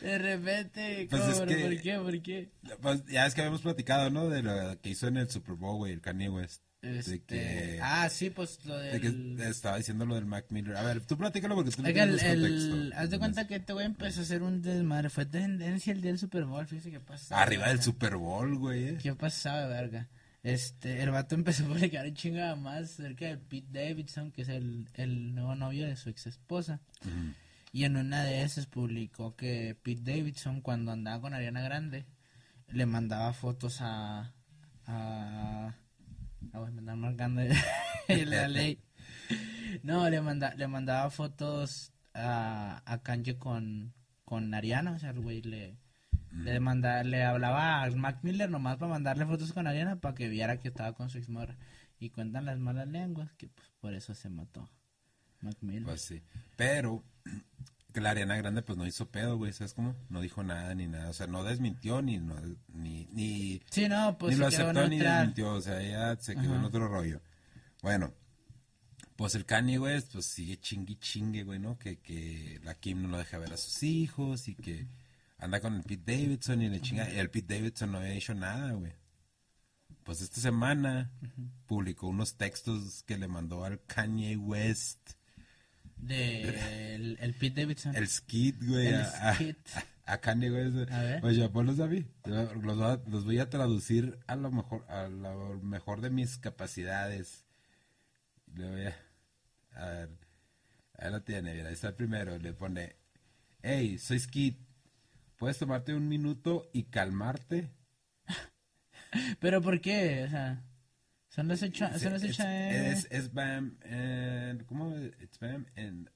De repente, pues ¿cómo? ¿por qué? ¿Por qué?
Pues ya es que habíamos platicado, ¿no? De lo que hizo en el Super Bowl, güey, el Kanye West.
Este... que, ah, sí, pues lo del...
De que estaba diciendo lo del Mac Miller. A ver, tú platícalo porque tú
Oiga, el, el, Haz de cuenta que este güey empezó a hacer un desmadre. Fue tendencia el día del Super Bowl, fíjese qué pasa.
Arriba del Super Bowl, güey.
Eh. ¿Qué pasaba, verga? Este, el vato empezó a publicar un chinga más cerca de Pete Davidson, que es el, el nuevo novio de su ex esposa. Y en una de esas publicó que Pete Davidson, cuando andaba con Ariana Grande, le mandaba fotos a. a. a me andaba marcando la ley. No, le, manda, le mandaba fotos a, a Kanye con, con Ariana, o sea, el güey le le, manda, le hablaba a Mac Miller nomás para mandarle fotos con Ariana para que viera que estaba con su ex Y cuentan las malas lenguas que pues, por eso se mató Mac Miller.
Pues sí. Pero que la Ariana Grande pues no hizo pedo, güey, ¿sabes cómo? No dijo nada ni nada, o sea, no desmintió ni ni ni
Sí, no, pues
ni lo aceptó ni desmintió, o sea, ella se quedó en otro rollo. Bueno, pues el Kanye West pues sigue chingui chingue, güey, ¿no? Que, que la Kim no lo deja ver a sus hijos y que anda con el Pete Davidson y le chinga. Y el Pete Davidson no había hecho nada, güey. Pues esta semana publicó unos textos que le mandó al Kanye West.
De el, Pete Davidson.
El skit, güey. a, A, Kanye West. A ver. Pues David. Los, los, voy a traducir a lo mejor, a lo mejor de mis capacidades. Le voy a. A ver. Ahí lo tiene, mira. Ahí está el primero. Le pone. Hey, soy Skid puedes tomarte un minuto y calmarte.
¿Pero por qué? O sea, son las ocho, son las ocho
es, es, BAM, and, ¿cómo? It's BAM and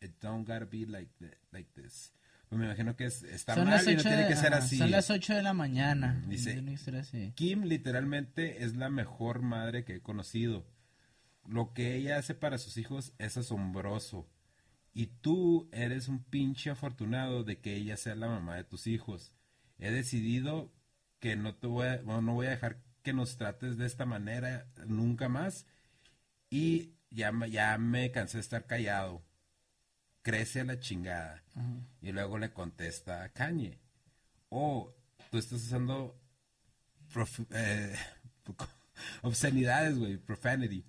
it don't gotta be like, like this. Pues me imagino que es, está mal y no tiene que ser así.
Son las 8 de la mañana.
Dice, Kim literalmente es la mejor madre que he conocido. Lo que ella hace para sus hijos es asombroso. Y tú eres un pinche afortunado de que ella sea la mamá de tus hijos. He decidido que no te voy a, no voy a dejar que nos trates de esta manera nunca más. Y ya, ya me cansé de estar callado. Crece a la chingada. Y luego le contesta a Kanye. Oh, tú estás usando eh, obscenidades, güey, profanity.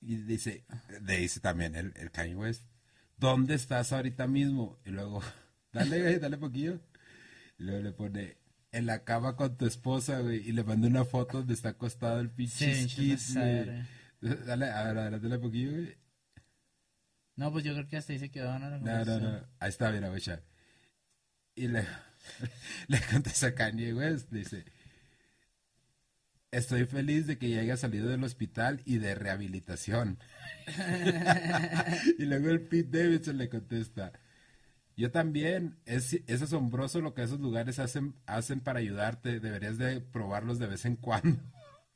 Y dice, le dice también el, el Kanye West ¿dónde estás ahorita mismo? Y luego, dale, dale poquillo. Y luego le pone, en la cama con tu esposa, güey. Y le mandé una foto donde está acostado el pinche sí, Dale, a ver, dale poquillo, güey.
No, pues yo creo que hasta ahí se quedó,
¿no? No, no, no. Ahí está, mira, güey. Y le, le contesta a Kanye West, dice, estoy feliz de que ya haya salido del hospital y de rehabilitación. y luego el Pete Davidson le contesta, yo también, es, es asombroso lo que esos lugares hacen, hacen para ayudarte, deberías de probarlos de vez en cuando.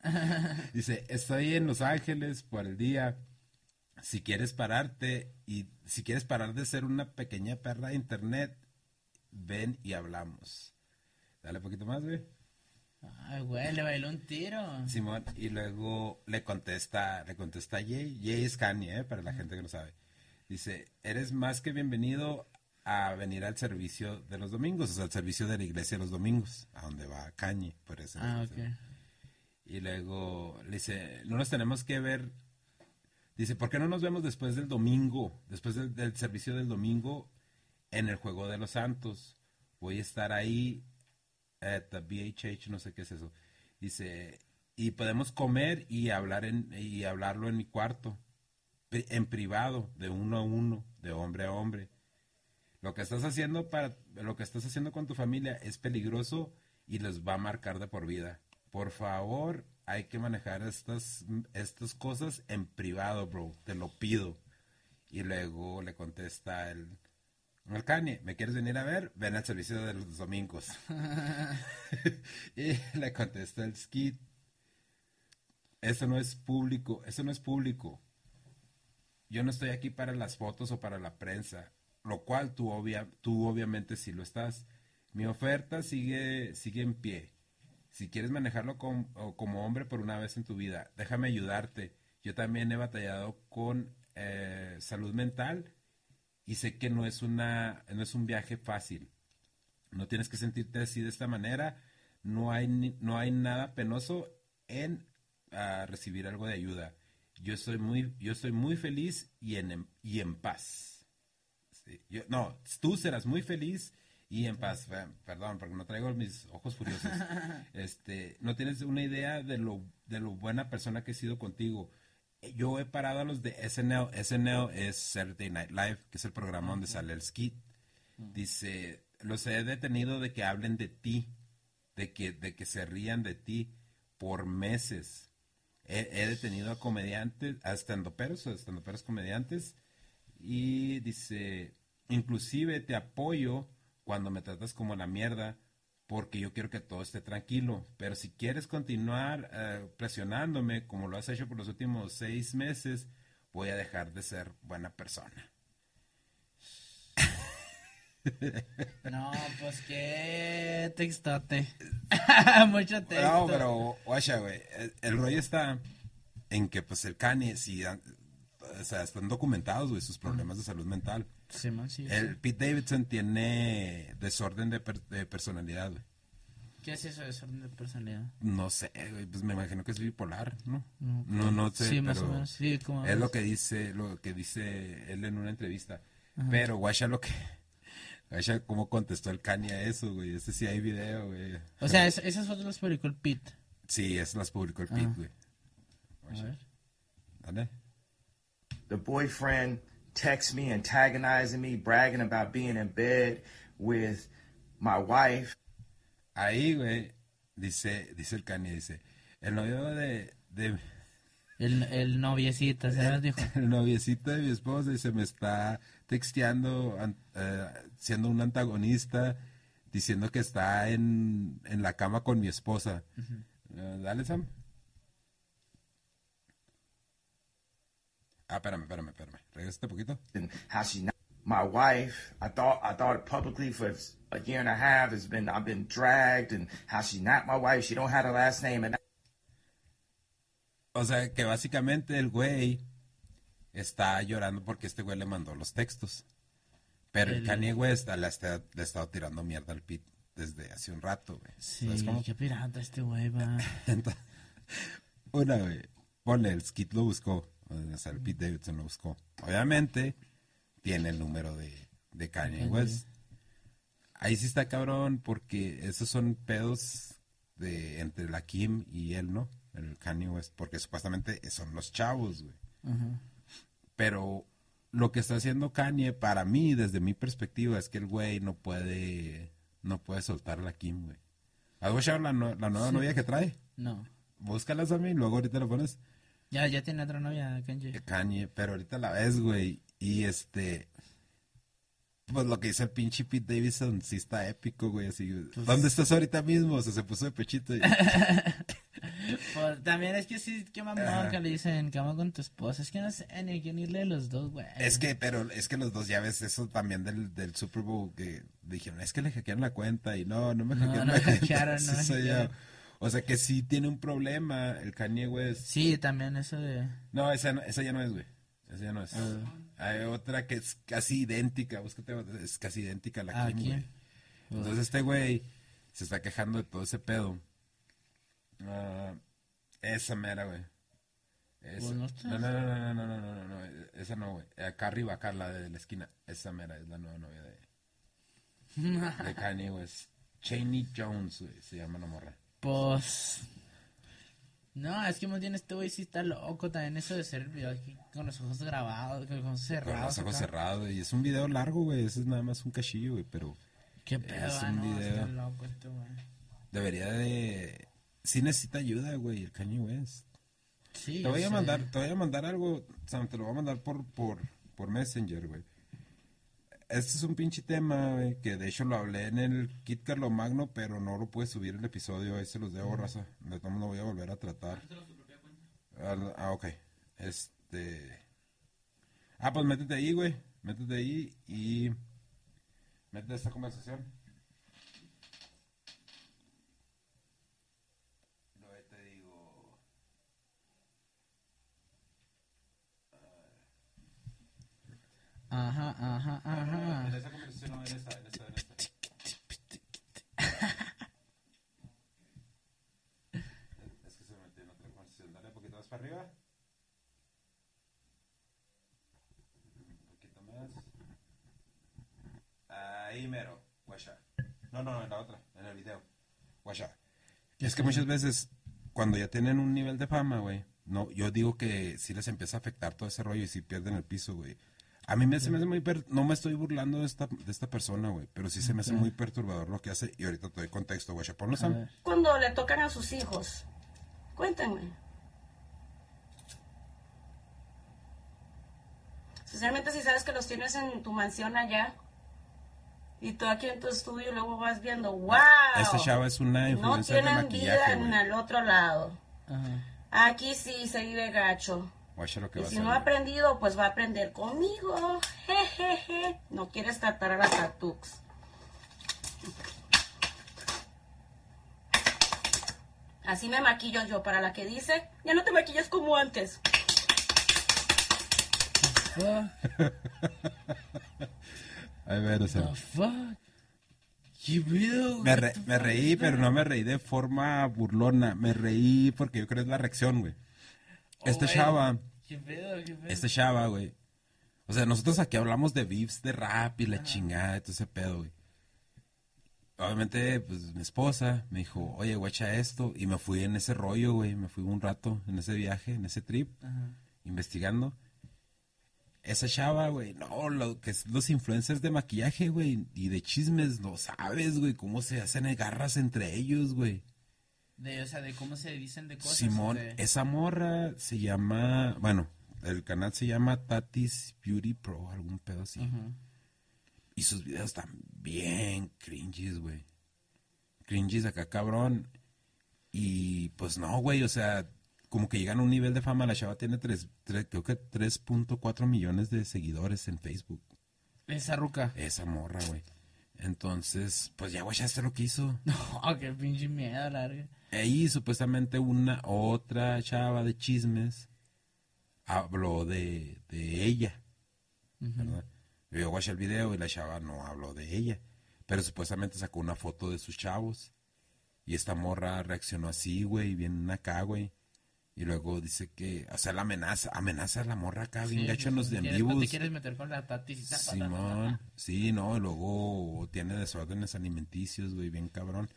Dice, estoy en Los Ángeles por el día. Si quieres pararte y si quieres parar de ser una pequeña perra de internet, ven y hablamos. Dale un poquito más, güey.
Ay, güey, le bailó un tiro.
Simón, y luego le contesta, le contesta Jay. Jay es Kanye, ¿eh? para la gente que no sabe. Dice, eres más que bienvenido a venir al servicio de los domingos, o sea, al servicio de la iglesia los domingos, a donde va Kanye, por eso.
Ah, ok.
Y luego le dice, no nos tenemos que ver. Dice, ¿por qué no nos vemos después del domingo? Después del, del servicio del domingo en el Juego de los Santos. Voy a estar ahí, at the BHH, no sé qué es eso. Dice, y podemos comer y hablar en, y hablarlo en mi cuarto, en privado, de uno a uno, de hombre a hombre. Lo que estás haciendo para, lo que estás haciendo con tu familia es peligroso y les va a marcar de por vida. Por favor, hay que manejar estas, estas cosas en privado, bro. Te lo pido. Y luego le contesta el, el Kanye, ¿me quieres venir a ver? Ven al servicio de los domingos. y le contesta el Skid, eso no es público, eso no es público. Yo no estoy aquí para las fotos o para la prensa, lo cual tú, obvia, tú obviamente sí lo estás. Mi oferta sigue, sigue en pie. Si quieres manejarlo como hombre por una vez en tu vida, déjame ayudarte. Yo también he batallado con eh, salud mental y sé que no es, una, no es un viaje fácil. No tienes que sentirte así de esta manera. No hay, no hay nada penoso en ah, recibir algo de ayuda. Yo estoy muy, yo estoy muy feliz y en, y en paz. Yo- no, tú serás muy feliz y en paz. Perdón, porque no traigo mis ojos furiosos. Este, no tienes una idea de lo, de lo buena persona que he sido contigo. Yo he parado a los de SNL. SNL es Saturday Night Live, que es el programa donde sale el skit. Dice, los he detenido de que hablen de ti, de que, de que se rían de ti por meses. He, he detenido a comediantes, a estandoperos, a estandoperos comediantes, y dice, inclusive te apoyo cuando me tratas como la mierda, porque yo quiero que todo esté tranquilo. Pero si quieres continuar eh, presionándome, como lo has hecho por los últimos seis meses, voy a dejar de ser buena persona.
No, pues qué textote. Mucho texto.
No, pero, guacha, güey, el, el rollo está en que, pues, el Kanye, ah, o sea, están documentados, güey, sus problemas de salud mental.
Sí, man, sí,
El
sí.
Pete Davidson tiene desorden de, per- de personalidad, güey.
¿Qué es eso de desorden de personalidad?
No sé, güey, pues me imagino que es bipolar, ¿no?
No,
No, no sé,
Sí, más o
pero
menos. Sí, como
es lo que dice, lo que dice él en una entrevista. Pero, guacha, lo que, guacha, cómo contestó el Kanye a eso, güey, ese sí hay video, güey.
O sea, es- esas fotos las publicó el Pete.
Sí, esas las publicó el Pete, güey.
A ver.
Dale.
The boyfriend texts me antagonizing me, bragging about being in bed with my wife.
Ahí, güey, dice, dice el Kanye, dice, el novio de, de
El, el noviecito, ¿sabes? Dijo.
el noviecito de mi esposa se me está texteando, an- eh, siendo un antagonista, diciendo que está en, en la cama con mi esposa. Eh, dale, Sam. Ah, espérame, espérame, espérame. Regrésate un poquito.
and how she not my wife. I thought I thought publicly for a year and a half. It's been I've been dragged and how she not my wife. She don't have the last name and
O sea, que básicamente el güey está llorando porque este güey le mandó los textos. Pero el,
El-
Kanye West le ha esta- le ha estado tirando mierda al Pete desde hace un rato, güey.
Sí,
¿Sabes cómo?
qué pirata este güey, va.
Entonces, una, güey, ponle, el Skit lo buscó, o sea, el Pete Davidson lo buscó. Obviamente, tiene el número de, de Kanye. West. Ahí sí está cabrón, porque esos son pedos de entre la Kim y él, ¿no? El Kanye West, porque supuestamente son los chavos, güey. Pero lo que está haciendo Kanye, para mí, desde mi perspectiva, es que el güey no puede, no puede soltar a la Kim, güey. ¿Has la, no- la nueva novia que trae?
No.
búscalas a mí, luego ahorita lo pones.
Ya, ya tiene otra novia, Kenji.
Kanye, pero ahorita la ves, güey. Y este. Pues lo que dice el pinche Pete Davidson sí está épico, güey. Así,
Pues
¿dónde estás ahorita mismo? O sea, se puso de pechito. y-
Pues, también es que sí, qué mamón
Ajá.
que le dicen, cama con tu esposa. Es que no sé ni quién irle de los dos, güey.
es que, pero es que los dos ya ves eso también del, del Super Bowl que dijeron, es que le hackearon la cuenta y no, no me
No,
hackearon
no
la
me
cuenta.
hackearon, no me hackearon.
O sea que sí tiene un problema el Kanye West.
Sí, también eso de...
No, esa, no- esa ya no es, güey. Esa ya no es.
Ah.
Hay otra que es casi idéntica. Búscate, es casi idéntica a la
¿A
Kim, güey. Entonces este güey se está quejando de todo ese pedo. Ah, esa mera, güey. Esa.
No
no, no, no, no, no, no, no, no, esa no, güey. Acá arriba, acá la de la esquina. Esa mera es la nueva novia de, de Kanye West. Cheney Jones, güey, se llama la morra.
Pues... No, es que más bien este güey sí está loco también eso de ser el video aquí con los ojos grabados, con los ojos cerrados.
Con los ojos
acá.
cerrados, y es un video largo, güey. Ese es nada más un cachillo, güey, pero
Qué pedo,
Es
ah,
un
no,
video.
loco este güey.
debería de... Sí necesita ayuda, güey, el Kanye West.
Sí,
Te voy a
sé.
mandar, te voy a mandar algo, Sam, te lo voy a mandar por, por, por Messenger, güey. Este es un pinche tema, güey, que de hecho lo hablé en el Kit Carlo Magno, pero no lo pude subir el episodio, ahí se los debo, raza. De todos modos lo voy a volver a tratar. Al- Ah, ok. Este... Ah, pues métete ahí, güey. Métete ahí y... Métete esta conversación. Luego te digo...
Ajá, ajá, ajá.
En esa no, en esta, en esta, en. Es que se metió en otra conversación. Dale un poquito más para arriba. Un poquito más. Ahí mero. Guasha. No, no, en la otra, en el video. Guasha. Es que muchas veces, cuando ya tienen un nivel de fama, güey, no, yo digo que sí les empieza a afectar todo ese rollo y si pierden el piso, güey. A mí me, se me hace muy... per- no me estoy burlando de esta, de esta persona, güey, pero sí se me hace muy perturbador lo que hace y ahorita te doy contexto, güey.
Cuando le tocan a sus hijos. Cuéntenme. Sinceramente, si sabes que los tienes en tu mansión allá y tú aquí en tu estudio y luego vas viendo, wow.
Esta chava es una
No
influencer de
tienen vida en el otro lado.
Ajá.
Aquí sí se vive gacho.
Guacha lo que
Y
va a
si no ha aprendido, pues va a aprender conmigo. Jejeje. No quieres tratar a la Tatux. Así me maquillo yo para la que dice, ya no te maquillas como antes.
Fuck,
A ver, o sea, me, re- me reí, pero no me reí de forma burlona. Me reí porque yo creo que es la reacción, güey. Este
Oh, güey.
chava,
¿Qué pedo? ¿Qué pedo?
este chava, güey. O sea, nosotros aquí hablamos de beefs, de rap y la chingada y todo ese pedo, güey. Obviamente, pues mi esposa me dijo, oye, guacha esto. Y me fui en ese rollo, güey. Me fui un rato en ese viaje, en ese trip,
Ajá.
investigando. Esa chava, güey, no, lo que es los influencers de maquillaje, güey, y de chismes, no sabes, güey, cómo se hacen garras entre ellos, güey.
De, o sea, de cómo se dicen de cosas.
Simón,
de-
esa morra se llama, bueno, el canal se llama Tatis Beauty Pro, algún pedo así. Y sus videos están bien cringes, güey. Cringes acá, cabrón. Y pues no, güey, o sea, como que llegan a un nivel de fama. La chava tiene tres, tres- creo que 3.4 millones de seguidores en Facebook.
Esa ruca.
Esa morra, güey. Entonces, pues ya, güey, ya sé lo que hizo.
No, qué pinche miedo, larga.
Ahí supuestamente una otra chava de chismes habló de, de ella. ¿verdad? Yo watché el video y la chava no habló de ella. Pero supuestamente sacó una foto de sus chavos. Y esta morra reaccionó así, güey, bien acá, güey. Y luego dice que, o sea, la amenaza, amenaza a la morra acá, bien
Sí,
gacho en los en
quieres-
vivos.
Te quieres meter con la tatis.
Simón, sí, no, y luego tiene desórdenes alimenticios, güey, bien cabrón.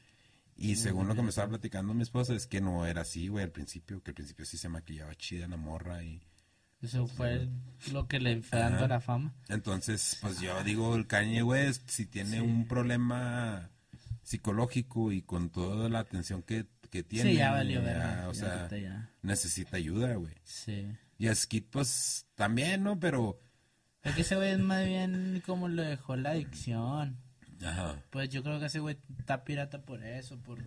Y según lo que me estaba platicando mi esposa, es que no era así, güey, al principio, que al principio sí se maquillaba chida la morra y...
Eso fue lo que le fue dando la fama.
Entonces, pues yo digo, el Kanye West, si tiene un problema psicológico y con toda la atención que, que tiene.
Sí, ya valió,
ya. O
Ya
sea,
ya.
necesita ayuda, güey.
Sí.
Y a Skid, pues, también, ¿no? Pero,
Es que ese güey es más bien como lo dejó la adicción.
Ajá.
Pues yo creo que ese güey está pirata por eso, por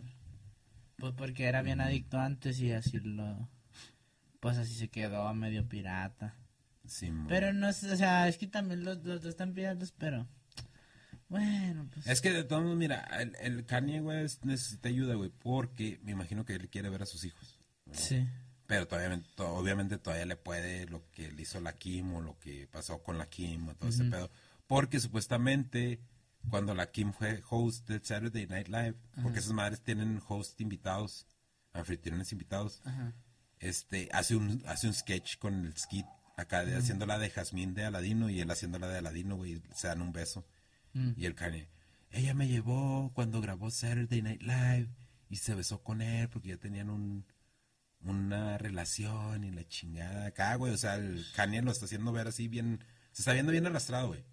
pues porque era bien adicto antes y así lo pues así se quedó medio pirata.
Sí.
Pero no es, o sea, es que también los, los dos están piratas, pero bueno, pues
Es que de todos modos, mira, el, el Kanye, güey, es- necesita ayuda, güey, porque me imagino que él quiere ver a sus hijos.
sí.
Pero todavía, to- obviamente todavía le puede lo que le hizo la Kim o lo que pasó con la Kim o todo ese pedo. Porque supuestamente cuando la Kim fue host de Saturday Night Live, porque esas madres tienen host invitados, anfitriones invitados,
Ajá.
este, hace un, hace un sketch con el skit acá de haciendo la de Jazmín de Aladino y él haciendo la de Aladino, güey, se dan un beso.
Mm.
Y el Kanye, ella me llevó cuando grabó Saturday Night Live y se besó con él porque ya tenían un, una relación y la chingada acá, güey. O sea, el Kanye lo está haciendo ver así bien, se está viendo bien arrastrado, güey.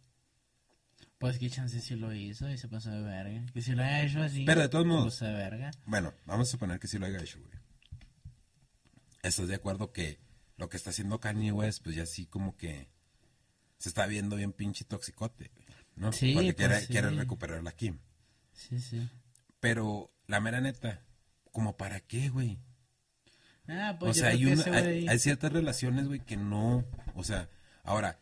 Pues que chance si lo hizo y se pasó de verga. Que si lo haya hecho así.
Pero de todos modos-
Se pasó de verga.
Bueno, vamos a suponer que sí lo haya hecho, güey. ¿Estás de acuerdo que lo que está haciendo Kanye West, pues ya sí como que se está viendo bien pinche toxicote, güey, ¿no?
Sí,
Porque
pues
quiere,
sí.
quiere recuperar la Kim.
Sí, sí.
Pero la mera neta, ¿como para qué, güey?
Ah, pues
o sea, hay, una- hay, ciertas relaciones, güey, que no, o sea, ahora,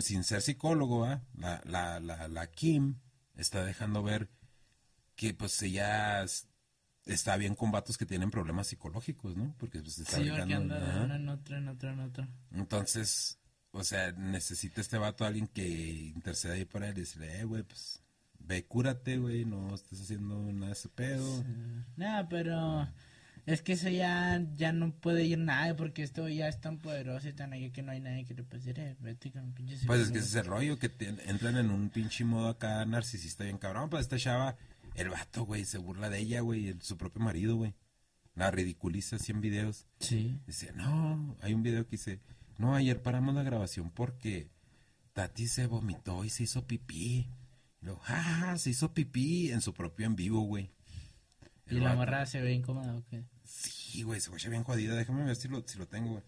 sin ser psicólogo, ¿ah? la, la, la, la Kim está dejando ver que pues ella está bien con vatos que tienen problemas psicológicos, ¿no? Porque pues está
Sí, porque
ligando,
anda de
ajá.
uno en otro, en otro, en otro.
Entonces, o sea, necesita este vato a alguien que interceda ahí para él y decirle, eh, güey, pues, ve, cúrate, güey, no estés haciendo nada de ese pedo.
No, pero es que eso ya, ya no puede ir nadie porque esto ya es tan poderoso y tan ahí que no hay nadie que le pueda decir, eh, vete con un pinche
Pues es que
psicólogo".
ese es el rollo, que te- entran en un pinche modo acá narcisista bien cabrón. Pues esta chava, el vato, güey, se burla de ella, güey, el- su propio marido, güey. La ridiculiza así en videos.
Sí.
Dice, no, hay un video que dice, no, ayer paramos la grabación porque Tati se vomitó y se hizo pipí. Y luego, ah, se hizo pipí en su propio en vivo, güey.
Y la
vato-
morra se ve incómoda, ¿o qué?
Sí, güey, se guacha bien jodida. Déjame ver si lo, si lo tengo, güey.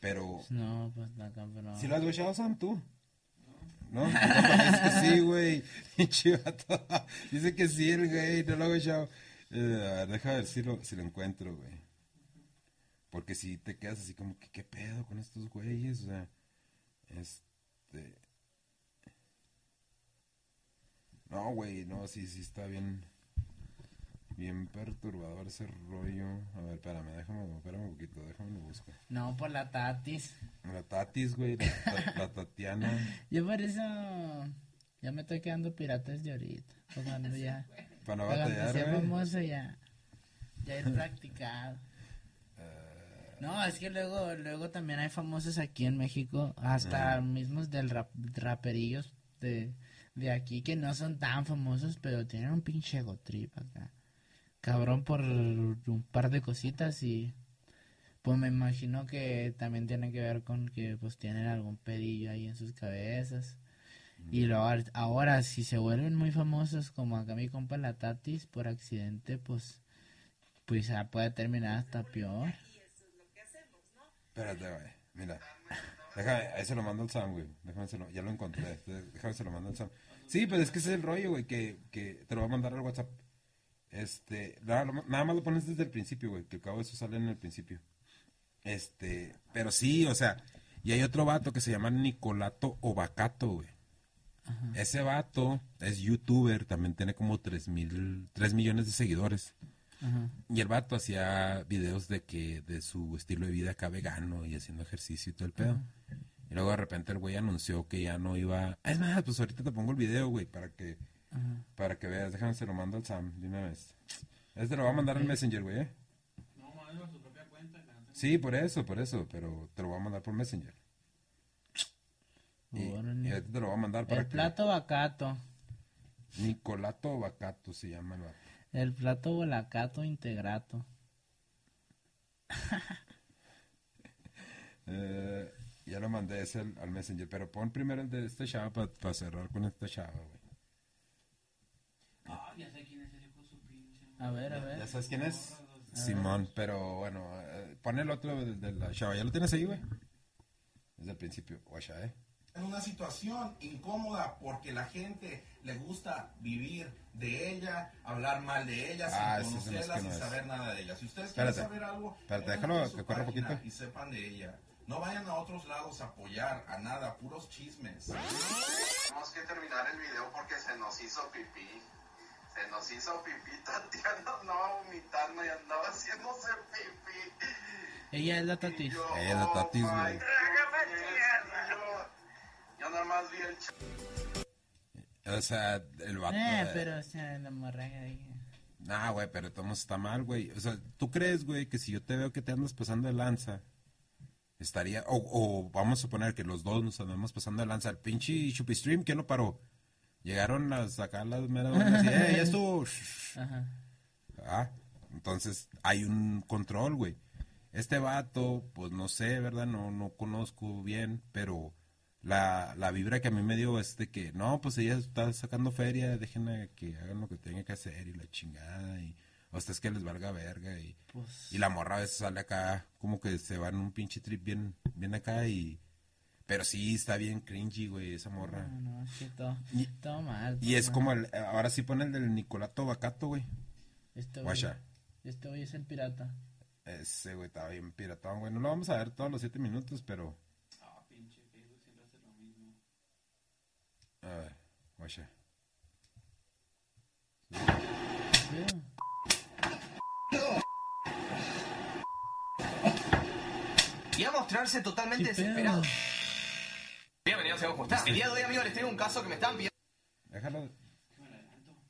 Pero...
No, pues la cabrón.
¿Sí lo has guachado, Sam, tú? ¿No? Dice que sí, güey. Dice que sí, el güey. No lo ha guachado. Eh, deja ver si lo, si lo encuentro, güey. Porque si te quedas así como que, ¿qué pedo con estos güeyes? O sea, este... No, güey, no, sí, sí está bien... Bien perturbador ese rollo. A ver, espérame, déjame, espérame un poquito, déjame lo busco.
No, por la tatis.
La Tatis, güey, la, la- la Tatiana.
Yo por eso ya me estoy quedando pirata desde ahorita. Pues cuando ya,
Para no
cuando
batallar,
sea
güey.
famoso ya, ya he practicado.
Eh.
No, es que luego, luego también hay famosos aquí en México, hasta mismos del rap, raperillos de, de aquí que no son tan famosos, pero tienen un pinche ego trip acá. Cabrón por un par de cositas y pues me imagino que también tiene que ver con que pues tienen algún pedillo ahí en sus cabezas. Y luego ar- ahora si se vuelven muy famosos como acá mi compa la Tatis por accidente, pues pues ya puede terminar hasta peor.
Espérate, güey. Mira. Déjame, ahí se lo mando al Sam, güey. Déjame se lo, ya lo encontré. Déjame se lo mando al Sam. Sí, pues es que ese es el rollo, güey, que, que te lo va a mandar al WhatsApp. Este, nada, nada más lo pones desde el principio, güey, que al cabo eso sale en el principio. Este, pero sí, o sea, y hay otro vato que se llama Nicolato Ovacato, güey. Ese vato es youtuber, también tiene como 3 mil, 3 millones de seguidores.
Ajá.
Y el vato hacía videos de que, de su estilo de vida acá vegano y haciendo ejercicio y todo el pedo. Y luego de repente el güey anunció que ya no iba. Es más, pues ahorita te pongo el video, güey, para que, para que veas. Déjame se lo mando al Sam de una vez. Este lo va a mandar al Messenger, güey, ¿eh? Sí, por eso, por eso, pero te lo voy a mandar por Messenger. Y, y ahorita te lo voy a mandar para
El
que-
plato vacato.
Nicolato Vacato se llama el vato.
El plato volacato integrato.
Eh, ya lo mandé ese al, al Messenger, pero pon primero el de esta chava para cerrar con esta chava, güey.
A ver, a ver.
Ya ¿sabes quién es? Simón, pero bueno, eh, pon el otro de, de la chava. ¿Ya lo tienes ahí, güey? Desde el principio. Guacha, ¿eh?
en una situación incómoda porque la gente le gusta vivir de ella, hablar mal de ella,
Ah,
sin
ese
conocerla,
que
sin
no es.
saber nada de ella. Si ustedes
Espérate.
quieren saber algo,
Espérate,
entren
déjalo
a su
que corra un
página
poquito.
Y sepan de ella. No vayan a otros lados a apoyar a nada, puros chismes.
Tenemos que terminar el video porque se nos hizo pipí. Se nos hizo pipí. Tatiana andaba vomitando y andaba haciéndose pipí.
Ella es la tatis.
Yo,
Ella es la tatis,
oh
güey.
Yo, yo nada más vi el ch-
O sea, el vato.
Eh,
eh,
pero, o sea, la morraga de
Nah, güey, pero todo está mal, güey. O sea, ¿tú crees, güey, que si yo te veo que te andas pasando de lanza, estaría... O, o vamos a suponer que los dos nos andamos pasando de lanza. El pinche Chupistream, ¿quién lo paró? Llegaron a sacar las meras y, "Eh, ya estuvo.
Ajá.
Ah, entonces hay un control, güey. Este vato, pues no sé, ¿verdad? No, no conozco bien, pero la, la vibra que a mí me dio es de que, no, pues ella está sacando feria, déjenla que hagan lo que tengan que hacer y la chingada y a ustedes que les valga verga y,
Pues,
y la morra a veces sale acá como que se va en un pinche trip bien, bien acá y... Pero sí, está bien cringy, güey, esa morra.
no, no, es que todo,
Y-
todo mal.
Y
todo
es
mal.
como el, ahora sí pone el del Nicolato Bacato, güey.
Este güey,
Guacha.
este güey es el pirata.
Ese güey estaba bien piratón, güey. No lo vamos a ver todos los siete minutos, pero. A ver, guacha.
Y a mostrarse totalmente desesperado. Bienvenidos a. El día de hoy, amigos, les tengo un caso que me están pidiendo.
Déjalo.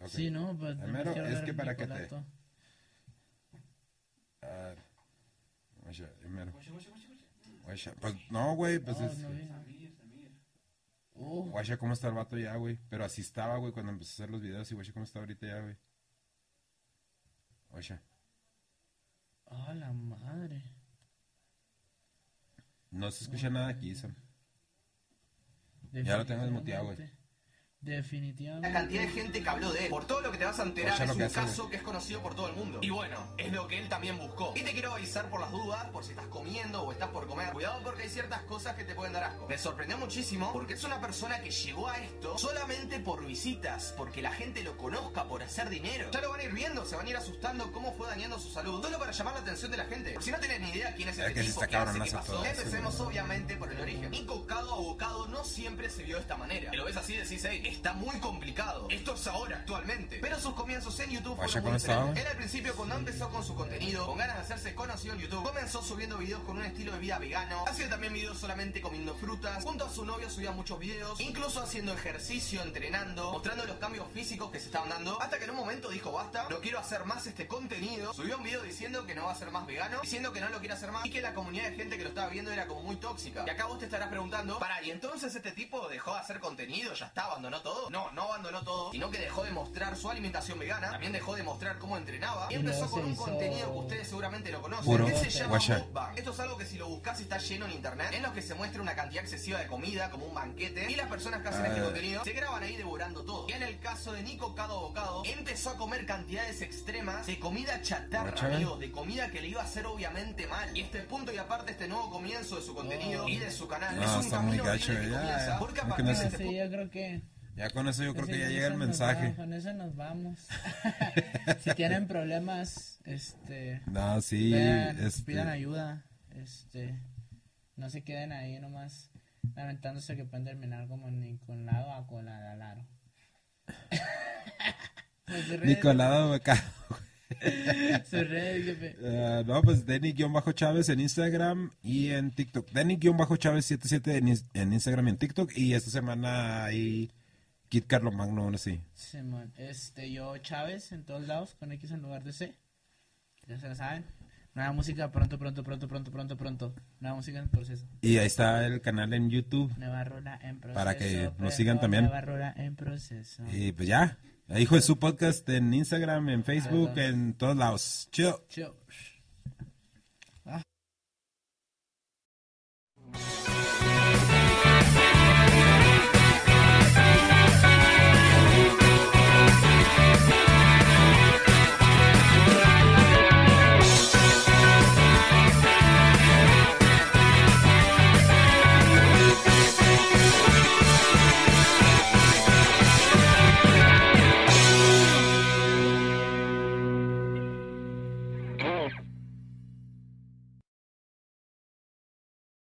Ok.
Sí, no, pues. no
Primero, es que para que te-
Nicolato.
A ver. Guacha, primero. Guacha. Pues no, güey, pues
No,
es.
no. Oh,
Guacha, ¿cómo está el vato ya, güey? Pero así estaba, güey, cuando empecé a hacer los videos. Y guacha, ¿cómo está ahorita ya, güey? Guacha.
oh, la madre.
No se escucha nada aquí, Sam. Ya lo tengo desmuteado, güey.
Definitivamente.
La cantidad de gente que habló de él. Por todo lo que te vas a enterar, es un
que
caso que es conocido por todo el mundo. Y bueno, es lo que él también buscó. Y te quiero avisar por las dudas, por si estás comiendo o estás por comer. Cuidado porque hay ciertas cosas que te pueden dar asco. Me sorprendió muchísimo porque es una persona que llegó a esto solamente por visitas, porque la gente lo conozca por hacer dinero. Ya lo van a ir viendo, se van a ir asustando cómo fue dañando su salud. Solo para llamar la atención de la gente. Por si no tenés ni idea quién es
Ya
este
que
tipo,
está
qué hace, qué pasó.
sí,
Empecemos obviamente por el origen. Nico Cado Abocado no siempre se vio de esta manera. Y lo ves así y decís, hey, está muy complicado. Esto es ahora, actualmente. Pero sus comienzos en YouTube fueron muy
¿cómo estaba,
diferentes. Él al principio cuando empezó con su contenido, con ganas de hacerse conocido en YouTube, comenzó subiendo videos con un estilo de vida vegano. Hacía también videos solamente comiendo frutas. Junto a su novio subía muchos videos, incluso haciendo ejercicio, entrenando, mostrando los cambios físicos que se estaban dando. Hasta que en un momento dijo, basta, no quiero hacer más este contenido. Subió un video diciendo que no va a ser más vegano, diciendo que no lo quiere hacer más y que la comunidad de gente que lo estaba viendo era como muy tóxica. Y acá vos te estarás preguntando, para, ¿y entonces este tipo dejó de hacer contenido? ¿Ya está? ¿Abandonó todo? No, no abandonó todo, sino que dejó de mostrar su alimentación vegana, también dejó de mostrar cómo entrenaba y empezó con un contenido que ustedes seguramente lo conocen.
Puro
que se llama mukbang. Esto es algo que si lo buscas está lleno en internet, en los que se muestra una cantidad excesiva de comida, como un banquete, y las personas que hacen este
Ah.
contenido se graban ahí devorando todo. Y en el caso de Nico Cado Bocado, empezó a comer cantidades extremas de comida chatarra,
Guacha.
amigos, de comida que le iba a hacer obviamente mal. Y este punto y aparte este nuevo comienzo de su contenido y de su canal
No,
es un camino
gacho,
que
ya,
comienza porque a partir de este
Sí, yo creo que.
Ya con eso yo creo
sí,
que ya llega el mensaje.
va- con eso nos vamos. si tienen problemas, este.
No, sí,
vean,
este,
pidan ayuda. Este. No se queden ahí nomás lamentándose que pueden terminar como Nicolado a Coladalaro. Pues
Nicolado
redes, jefe.
Eh, no, pues Denny-Chávez en Instagram y en TikTok. Denny-Chávez77 en, en Instagram y en TikTok. Y esta semana hay Kit Carlo Magno, aún así. Sí,
man. Este, yo Chávez en todos lados, con X en lugar de C. Ya se la saben. Nueva música pronto, pronto, pronto, pronto, pronto, pronto. Nueva música en proceso.
Y ahí está el canal en YouTube.
Nueva rola en proceso.
Para que nos sigan también.
Nueva rola en proceso.
Y pues ya. Hijo de su podcast en Instagram, en Facebook, en todos lados. Chido.
Chido. Ah.